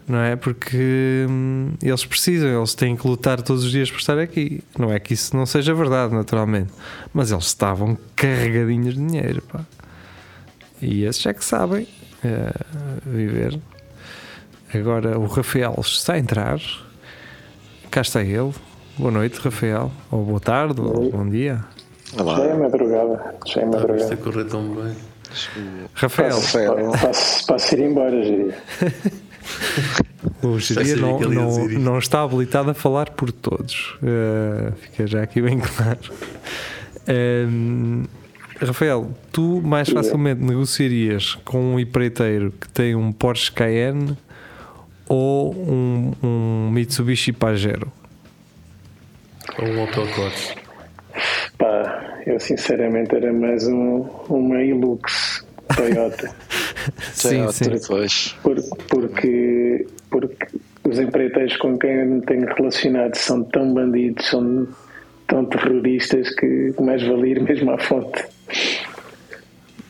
não é? Porque hum, eles precisam, eles têm que lutar todos os dias por estar aqui. Não é que isso não seja verdade, naturalmente, mas eles estavam carregadinhos de dinheiro, pá. E esses é que sabem eh, viver. Agora o Rafael está a entrar. Cá está ele. Boa noite, Rafael. Ou boa tarde, ou bom dia. Olá. Já é madrugada. Já é Ah, isto a madrugada. correr tão bem. Rafael, Rafael. Passo, passo ir embora, diria. (laughs) o Geria sabia não, não, não está habilitado a falar por todos. Eh, fica já aqui bem (laughs) claro. Ehm, Rafael, tu mais facilmente negociarias com um empreiteiro que tem um Porsche Cayenne ou um, um Mitsubishi Pajero? Ou um autocote. Pá, eu sinceramente era mais um, uma Hilux Toyota. (laughs) Sim, sim. Pois. Por- porque, porque os empreiteiros com quem eu me tenho relacionado são tão bandidos, são tão terroristas que mais valia ir mesmo à fonte.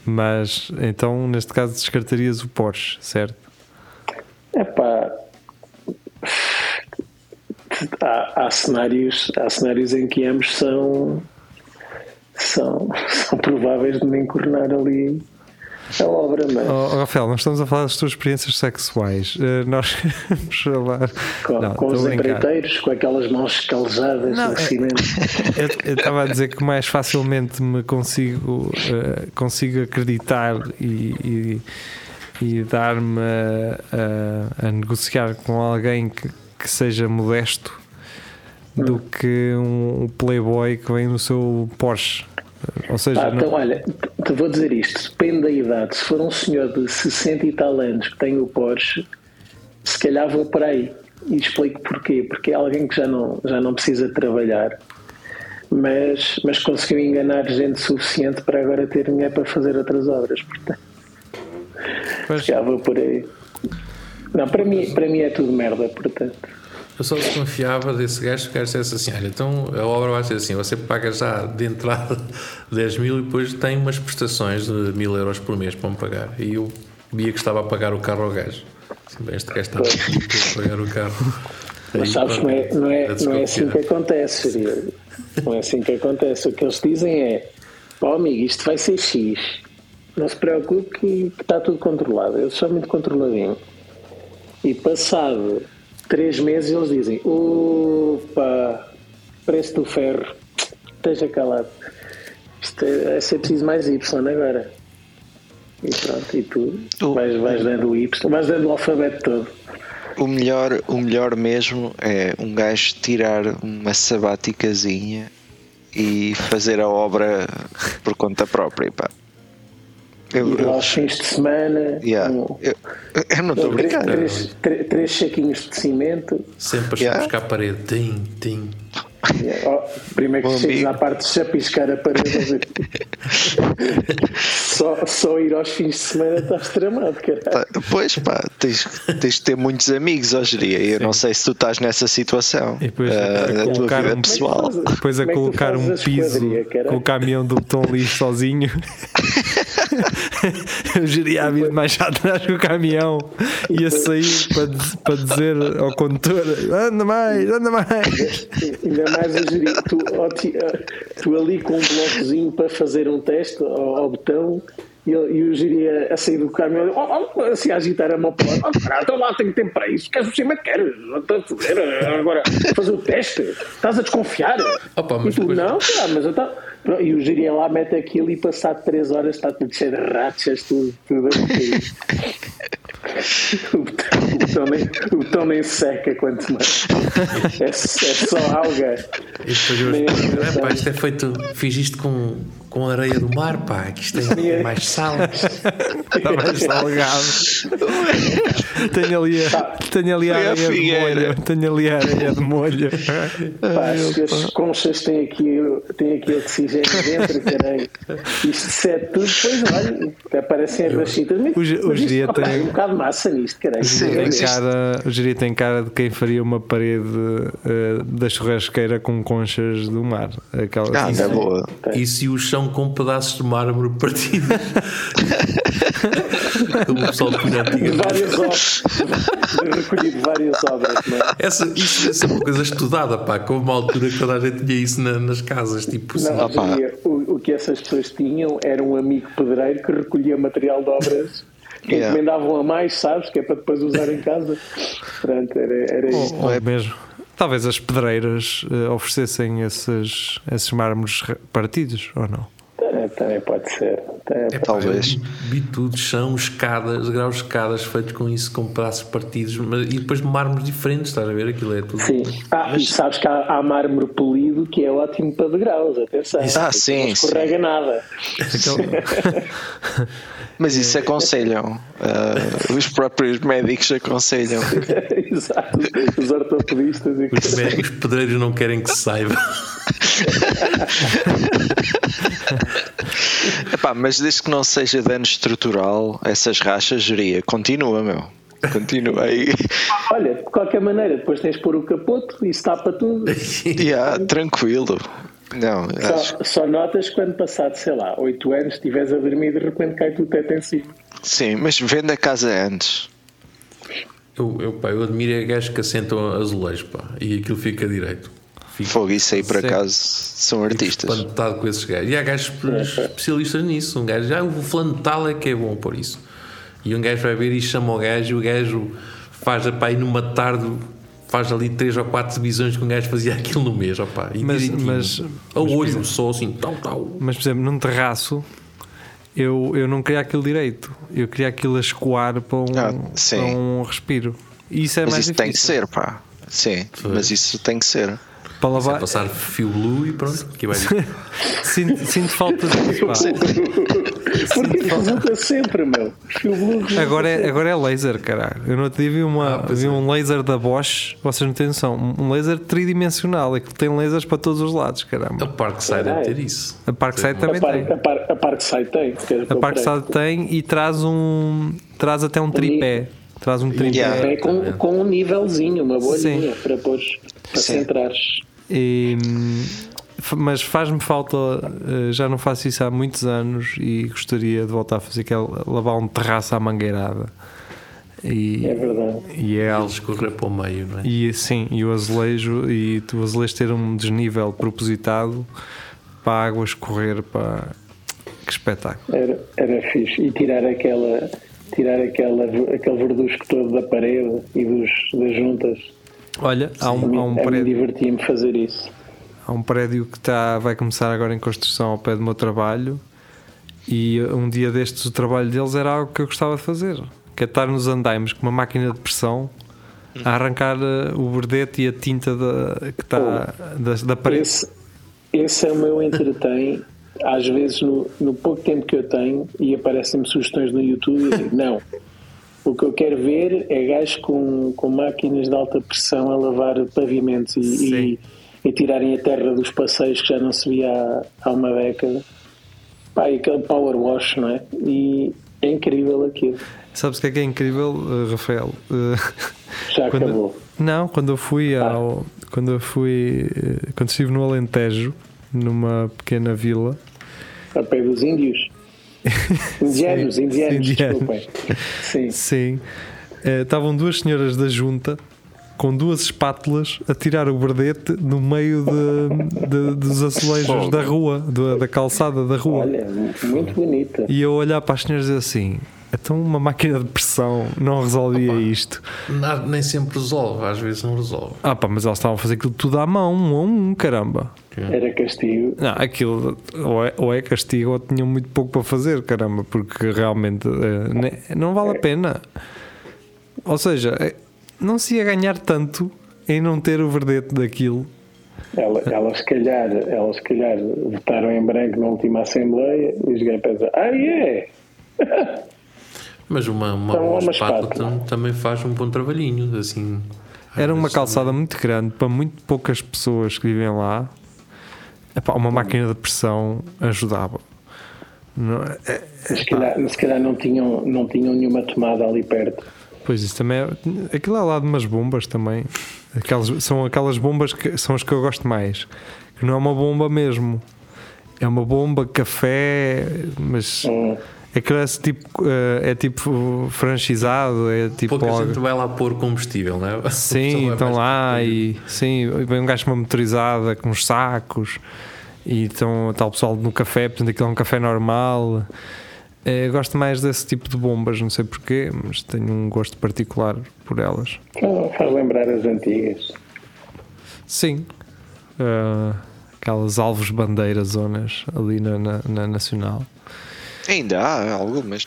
Mas então, neste caso, descartarias o Porsche, certo? Epá, há, há, cenários, há cenários em que ambos são, são, (laughs) são prováveis de me encornar ali a obra, mas Oh, oh, Rafael, nós estamos a falar das tuas experiências sexuais. Eh, nós (laughs) vamos falar. com, Não, com os empreiteiros, com aquelas mãos Não, de é- cimento. (laughs) Eu estava a dizer que mais facilmente me consigo, eh, consigo acreditar e, e, e dar-me a, a- a negociar com alguém que, que seja modesto do que um playboy que vem no seu Porsche. Ou seja, Ah, não- então, olha, te vou dizer isto: depende da idade. Se for um senhor de 60 e tal anos que tem o Porsche, se calhar vou para aí. E explico porquê. Porque é alguém que já não, já não precisa trabalhar, mas, mas conseguiu enganar gente suficiente para agora ter dinheiro para fazer outras obras. Portanto, pois, já vou por aí. Não, para mim, para mim é tudo merda, portanto. Eu só desconfiava desse gajo que o gajo dissesse assim: olha, então a obra vai ser assim, você paga já de entrada (laughs) 10 mil e depois tem umas prestações de mil euros por mês para me pagar. E eu via que estava a pagar o carro ao gajo. Assim, este gajo está a pagar o carro. Mas Aí, sabes, não é, não, é, não é assim que acontece, seria. Não é assim que acontece. O que eles dizem é: ó amigo, isto vai ser X. Não se preocupe que, que está tudo controlado. Eu sou muito controladinho. E passado três meses eles dizem: opa, preço do ferro, esteja calado. Isto é, é ser preciso mais Y agora. E pronto, e tu O- vais, vais dando o Y, vais dando o alfabeto todo. O melhor, o melhor mesmo é um gajo tirar uma sabáticazinha e fazer a obra por conta própria. Pá. Eu, Ir aos fins de semana, yeah, um- eu, eu não estou a três, brincar. três, três- três saquinhos de cimento. Sempre a Yeah. buscar a parede. Tim, tim. Ó, primeiro que amigo. à parte de chapiscar a parede, (laughs) só, só ir aos fins de semana estás tramado, caralho. Pá, Pois pá, tens, tens de ter muitos amigos hoje em dia. Eu não sei se tu estás nessa situação E depois ah, a na tua colocar vida um- pessoal. depois a é colocar um a piso com o caminhão do botão lixo sozinho. (laughs) Eu geria a vir mais atrás com o caminhão ia sair para, para dizer ao condutor: anda mais, anda mais. Ainda mais a tu, tu ali com um blocozinho para fazer um teste ao, ao botão e eu, e o geria a sair do caminhão ó, ó, assim a agitar a mão para lá, oh, caralho, então lá tenho tempo para isso, queres o cima queres, não estou a foder, agora fazer o teste, estás a desconfiar Opa, e mas tu, depois- não, cara, mas eu tá... E o geria lá mete aquilo e passado 3 horas está tudo cheio de rachas, tudo, tudo. O botão, o botão nem, o botão nem seca quanto mais. É, é só alga. E depois eu Nem- "Ah, pá, isto é feito, fiz isto com, com areia do mar, pá, que isto é mais sal. Está mais salgado. Tenho ali a, tenho ali a a areia de molho. Tenho ali a areia de molho. Pá, as, as conchas têm aqui, têm aqui oxigênio dentro, caralho. Isto sete tudo, depois olha, até parecem as rachitas. Mas, O geria tem- é um bocado de massa nisto, caralho. Tem o Jiri tem cara de quem faria uma parede eh, da churrasqueira com conchas do mar. Aquela, Ah, assim, na boa. E se o chão com pedaços de mármore partidos? (laughs) Como o pessoal De antigamente. várias obras, recolhido várias obras, não é? Essa, isso deve ser uma coisa estudada, pá, com uma altura que toda a gente tinha isso na- nas casas, tipo assim. Não, Opa. geria, o, o que essas pessoas tinham era um amigo pedreiro que recolhia material de obras. Que Yeah. encomendavam a mais, sabes? Que é para depois usar em casa. Pronto, era, era isso. ou mesmo. Talvez as pedreiras eh, oferecessem esses, esses mármores re- partidos, ou não? Também, pode ser. Também É, Talvez. tudo, chão, escadas, graus de escadas feitos com isso, com pedaços partidos, mas, e depois mármores diferentes, estás a ver? Aquilo é tudo. Sim. Ah, e sabes que há, há mármore polido que é ótimo para degraus, atenção. Ah, sim, Não escorrega nada. (laughs) Mas isso aconselham. ah, os próprios médicos aconselham. (laughs) Exato. Os ortopedistas e Os, mé- os pedreiros não querem que se saiba. Epá, mas desde que não seja dano estrutural, essas rachas geria. Continua, meu. Continua aí. Olha, de qualquer maneira, depois tens de pôr o capoto e tapa tudo. Yeah, tranquilo. Não, acho Só, só notas quando passado, sei lá, 8 anos, estiveres a dormir e de repente cai tudo teto em cima. Sim, mas vende a casa antes. Eu, eu, pá, eu admiro é gajos que assentam azulejo, pá, e aquilo fica direito. Fico Fogo, isso aí por Sim. acaso são artistas. espantado com esses gajos. E há gajos especialistas nisso. Um gajo, já o fulano de tal é que é bom por isso. E um gajo vai ver e chama o gajo, e o gajo faz para aí numa tarde, faz ali três ou quatro divisões que um gajo fazia (laughs) aquilo no mês, opá, e Mas- mas- a mas, olho só assim, tal, tal. Mas, por exemplo, num terraço, eu, eu não queria aquilo direito. Eu queria aquilo a escoar para um, Ah, sim. para um respiro. E isso é Mas mais isso tem que difícil. ser, pá. Sim, mas isso tem que ser. Para é lavar, passar fio blue e pronto, que vai (laughs) sinto, sinto falta disso. (laughs) pá. Porque resulta sempre, meu. Fio blue Agora é, sempre. agora é laser, caralho. Eu não te vi, uma, Ah, vi é. um laser da Bosch, vocês não têm noção, um laser tridimensional, é que tem lasers para todos os lados, A caramba. Parkside deve ter isso. A Parkside A, também par, tem. a, par, a Parkside tem. que é A Parkside tem e traz um. traz até um tripé. Traz um tripé. Yeah. É com, com um nívelzinho, uma boa Sim. para pôr para Sim. centrares. E, mas faz-me falta, eh, já não faço isso há muitos anos e gostaria de voltar a fazer aquela, lavar um terraço à mangueirada. E, É verdade. e é algo. escorrer para o meio, não é? E sim, e o azulejo, e o azulejo ter um desnível propositado para a água escorrer para. Que espetáculo! Era, era fixe. E tirar aquela. Tirar aquela, aquele verdusco todo da parede e dos, das juntas. Olha, há um, há um prédio. divertia-me fazer isso. Há um prédio que está, vai começar agora em construção ao pé do meu trabalho e um dia destes o trabalho deles era algo que eu gostava de fazer que é estar nos andaimes com uma máquina de pressão a arrancar eh, o verdete e a tinta da, que está da, da parede Esse, esse é o meu entretém. Às vezes, no, no pouco tempo que eu tenho, e aparecem-me sugestões no YouTube, e eu digo, não. O que eu quero ver é gajos com, com máquinas de alta pressão a lavar pavimentos e, e, e tirarem a terra dos passeios que já não se via há, há uma década. Pá, e aquele power wash, não é? E é incrível aquilo. sabes o que é que é incrível eh, Rafael Eh, (laughs) Já Quando- acabou. Não, quando eu fui Ah. ao. Quando eu fui. eh, Quando estive no Alentejo, numa pequena vila. A pé dos índios. Indianos, Sim, indianos, indianos. desculpem. Sim. Sim. eh, Estavam duas senhoras da junta com duas espátulas a tirar o verdete no meio de, de- dos azulejos da rua, do- da calçada da rua. Olha, muito bonita. E eu olhar para as senhoras e dizer assim: então uma máquina de pressão não resolvia isto. Nada- nem sempre resolve, às vezes não resolve. Ah, pá, mas elas estavam a fazer aquilo tudo à mão, um a um, caramba. Era castigo. Não, aquilo ou é, ou é castigo ou tinham muito pouco para fazer, caramba, porque realmente ne- não vale a pena. Ou seja, eh, não se ia ganhar tanto em não ter o verdete daquilo. Ela- Elas, se calhar, elas, se calhar, votaram em branco na última Assembleia e os gajos pensam: ah, é? (laughs) Mas uma, uma Então, boa uma espátula espátula. tam- também faz um bom trabalhinho, assim. Era uma calçada muito grande para muito poucas pessoas que vivem lá. Epá, uma máquina de pressão ajudava. Não é- é- Se calhar, se calhar não, tinham, não tinham nenhuma tomada ali perto. Pois isso também é. Aquilo é lá de umas bombas também. Aquelas, são aquelas bombas que são as que eu gosto mais. Que não é uma bomba mesmo. É uma bomba café, mas Hum. Aquilo é tipo, eh, é tipo franchisado, é tipo Pouca algo- gente vai lá pôr combustível, não é? (laughs) Sim, estão lá e sim, vem um gajo com uma motorizada com uns sacos e estão tal pessoal no café, portanto aquilo é um café normal. Eh, gosto mais desse tipo de bombas, não sei porquê, mas tenho um gosto particular por elas. Então, faz lembrar as antigas. Sim. Eh, aquelas alvos bandeiras zonas ali na, na, na Nacional. Ainda há algumas.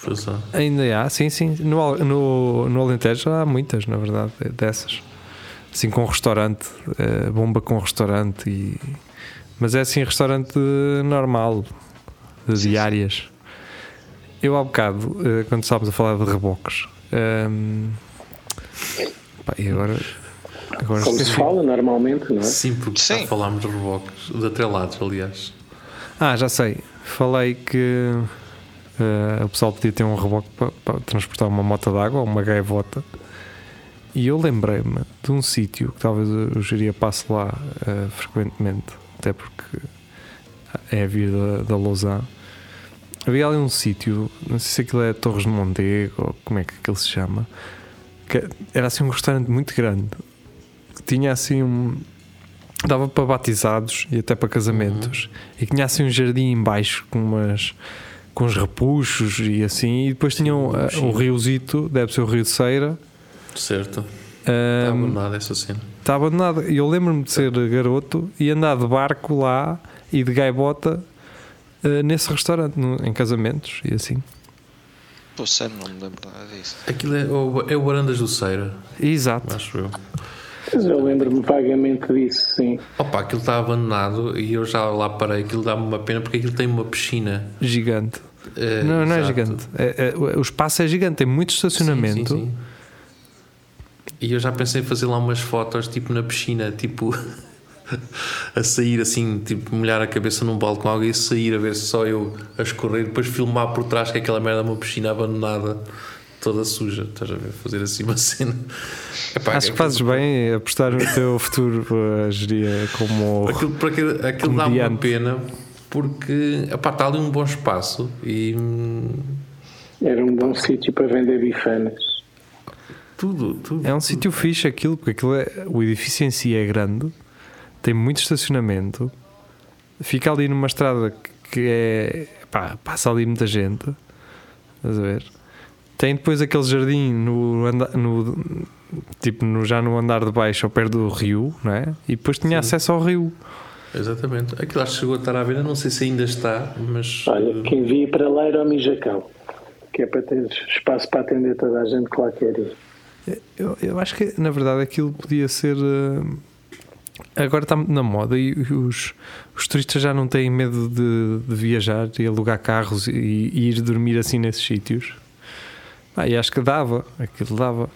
É. Ainda há, sim, sim. No, no, no Alentejo há muitas, na verdade, dessas. Assim com restaurante, eh, bomba com restaurante. E... Mas é assim, restaurante normal, de diárias. Eu há bocado, eh, quando estávamos a falar de reboques, ehm, pá, e agora. agora Como se fala normalmente, não é? Sim, porque Sim. já falámos de reboques, de atrelados, aliás. Ah, já sei. Falei que eh, o pessoal podia ter um reboque para, para transportar uma moto d'água ou uma gaivota. E eu lembrei-me de um sítio que talvez o Geria passe lá eh, frequentemente, até porque é a vir da, da Lausanne. Havia ali um sítio, não sei se aquilo é Torres de Mondego ou como é que aquilo se chama, que era assim um restaurante muito grande. que Tinha assim um, dava para batizados e até para casamentos. E que tinha assim um jardim em baixo com umas com uns repuxos e assim. E depois tinham ah, um riozito, deve ser o Rio de Ceira. Certo. ah, Está abandonado essa cena. Está abandonado. E eu lembro-me de ser garoto e andar de barco lá e de gaivota ah, nesse restaurante, no- em casamentos e assim. Pô, sério, não me lembro nada disso. Aquilo é o, é o Barandas do Ceira, Exato. acho eu. Mas eu lembro-me vagamente disso, sim. Opa, aquilo está abandonado e eu já lá parei. Aquilo dá-me uma pena porque aquilo tem uma piscina. Gigante. Eh, não, não é gigante. É- é- o espaço é gigante, tem muito estacionamento. Sim, sim, sim. E eu já pensei em fazer lá umas fotos, tipo na piscina, tipo (laughs) a sair assim, tipo molhar a cabeça num balde com alguém e sair a ver se só eu a escorrer, depois filmar por trás que aquela merda é uma piscina abandonada, toda suja. Estás a ver? Fazer assim uma (laughs) cena. Epá, Acho que fazes bem em apostar no teu futuro a gerir como. Aquilo, aquilo, aquilo dá uma pena porque epá, está ali um bom espaço e Era um bom sítio para vender bifanas. tudo, tudo. É um sítio fixe aquilo, porque aquilo é, o edifício em si é grande, tem muito estacionamento, fica ali numa estrada que- é. pá, passa ali muita gente. Estás a ver? Tem depois aquele jardim no, anda- no tipo no, já no andar de baixo ao pé do rio, não é? E depois tinha acesso ao rio. Exatamente. Aquilo acho que chegou a estar à venda, não sei se ainda está, mas Olha, quem via para lá era o Mijacão, que é para ter espaço para atender toda a gente que lá quer ir. Eu, eu acho que na verdade aquilo podia ser. eh, agora está muito na moda e os, os turistas já não têm medo de, de viajar e alugar carros e, e ir dormir assim nesses sítios. Ah, e acho que dava, aquilo dava.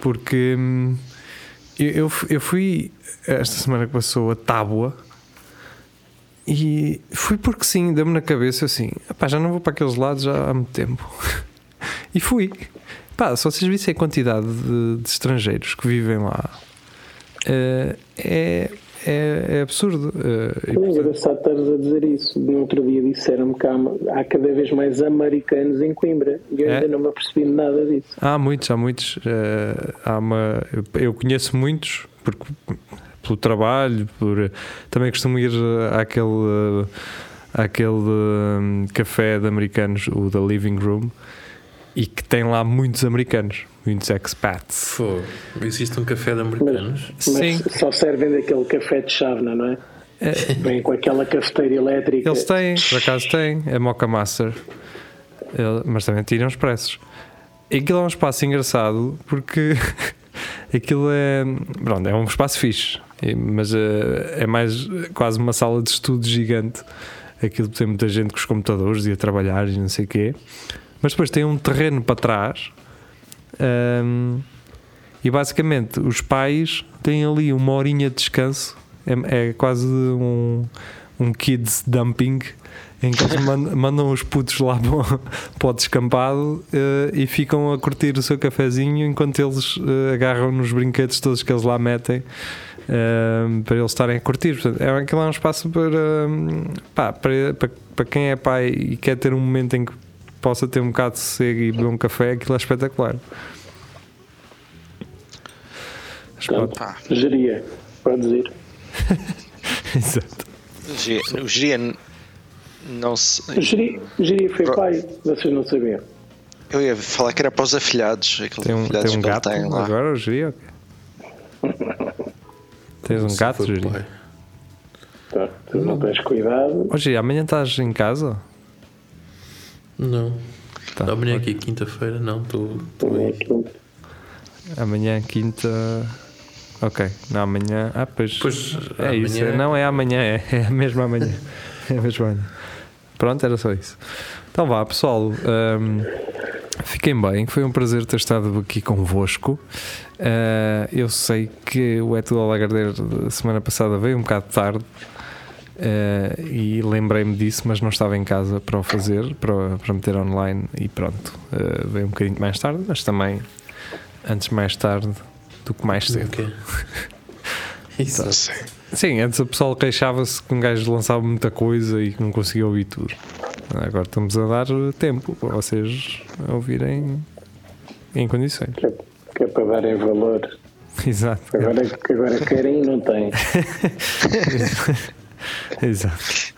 Porque hum, eu, eu fui esta semana que passou a Tábua e fui porque sim, deu-me na cabeça assim: "Epá, já não vou para aqueles lados já há muito tempo. (laughs) e fui. Pá, se vocês vissem a quantidade de, de estrangeiros que vivem lá, eh, é, é, é absurdo. e, É engraçado estares a dizer isso. No outro dia disseram-me que há, há cada vez mais americanos em Coimbra e eu É? ainda não me apercebi nada disso. Há muitos, há muitos. eh, há uma, eu conheço muitos porque, pelo trabalho, por, também costumo ir eh, àquele, eh, àquele hum, café de americanos, o da Living Room, e que tem lá muitos americanos, muitos expats. Fogo. Existe um café de americanos. Mas Sim. só servem daquele café de chávena, não é? Vem com aquela cafeteira elétrica. Eles têm, por acaso têm, é Mocha Master, mas também tiram os preços. E aquilo é um espaço engraçado porque (laughs) aquilo é, pronto, é um espaço fixe, mas eh, é mais quase uma sala de estudo gigante. Aquilo tem muita gente com os computadores e a trabalhar e não sei o quê. Mas depois tem um terreno para trás ahm, e basicamente os pais têm ali uma horinha de descanso. É, é quase um, um kids dumping em que eles (laughs) mandam os putos lá para o- para descampado eh, e ficam a curtir o seu cafezinho enquanto eles eh, agarram nos brinquedos todos que eles lá metem eh, para eles estarem a curtir. Portanto, é, aquilo é um espaço para, hum, pá, para, para, para quem é pai e quer ter um momento em que possa ter um bocado de sossego e beber um café, aquilo é espetacular. Pronto. Pá, Geria, podes (laughs) ir. Exato. O o n- não se. Geria, Geria foi Pro- pai, vocês não sabiam. Eu ia falar que era para os afilhados, aqueles Tem um, afilhados tem um gato tem lá. agora, o quê? Tens um gato, pai. Tá, tu não tens cuidado. Giri, amanhã estás em casa? Não. Tá. Amanhã aqui, quinta-feira, não. Estou estou Também aí. aquilo. Amanhã, quinta. Ok, não, amanhã. Ah, pois. Pois, é isso. amanhã- Não é amanhã, é, é mesmo amanhã. (laughs) É mesmo amanhã. Pronto, era só isso. Então vá, pessoal. hum, fiquem bem, foi um prazer ter estado aqui convosco. Ah, eu sei que o É Tudo ao Lagardeiro da semana passada veio um bocado tarde. ah, e lembrei-me disso, mas não estava em casa para o fazer, para, para meter online e pronto, ah, veio um bocadinho mais tarde, mas também antes mais tarde do que mais cedo. Ok. (laughs) Isso. Sim, antes o pessoal queixava-se que um gajo lançava muita coisa e que não conseguia ouvir tudo. Agora estamos a dar tempo para vocês ouvirem em condições. Que é, que é para darem valor. (laughs) Exato. Agora, agora querem e não têm. (laughs) Exato.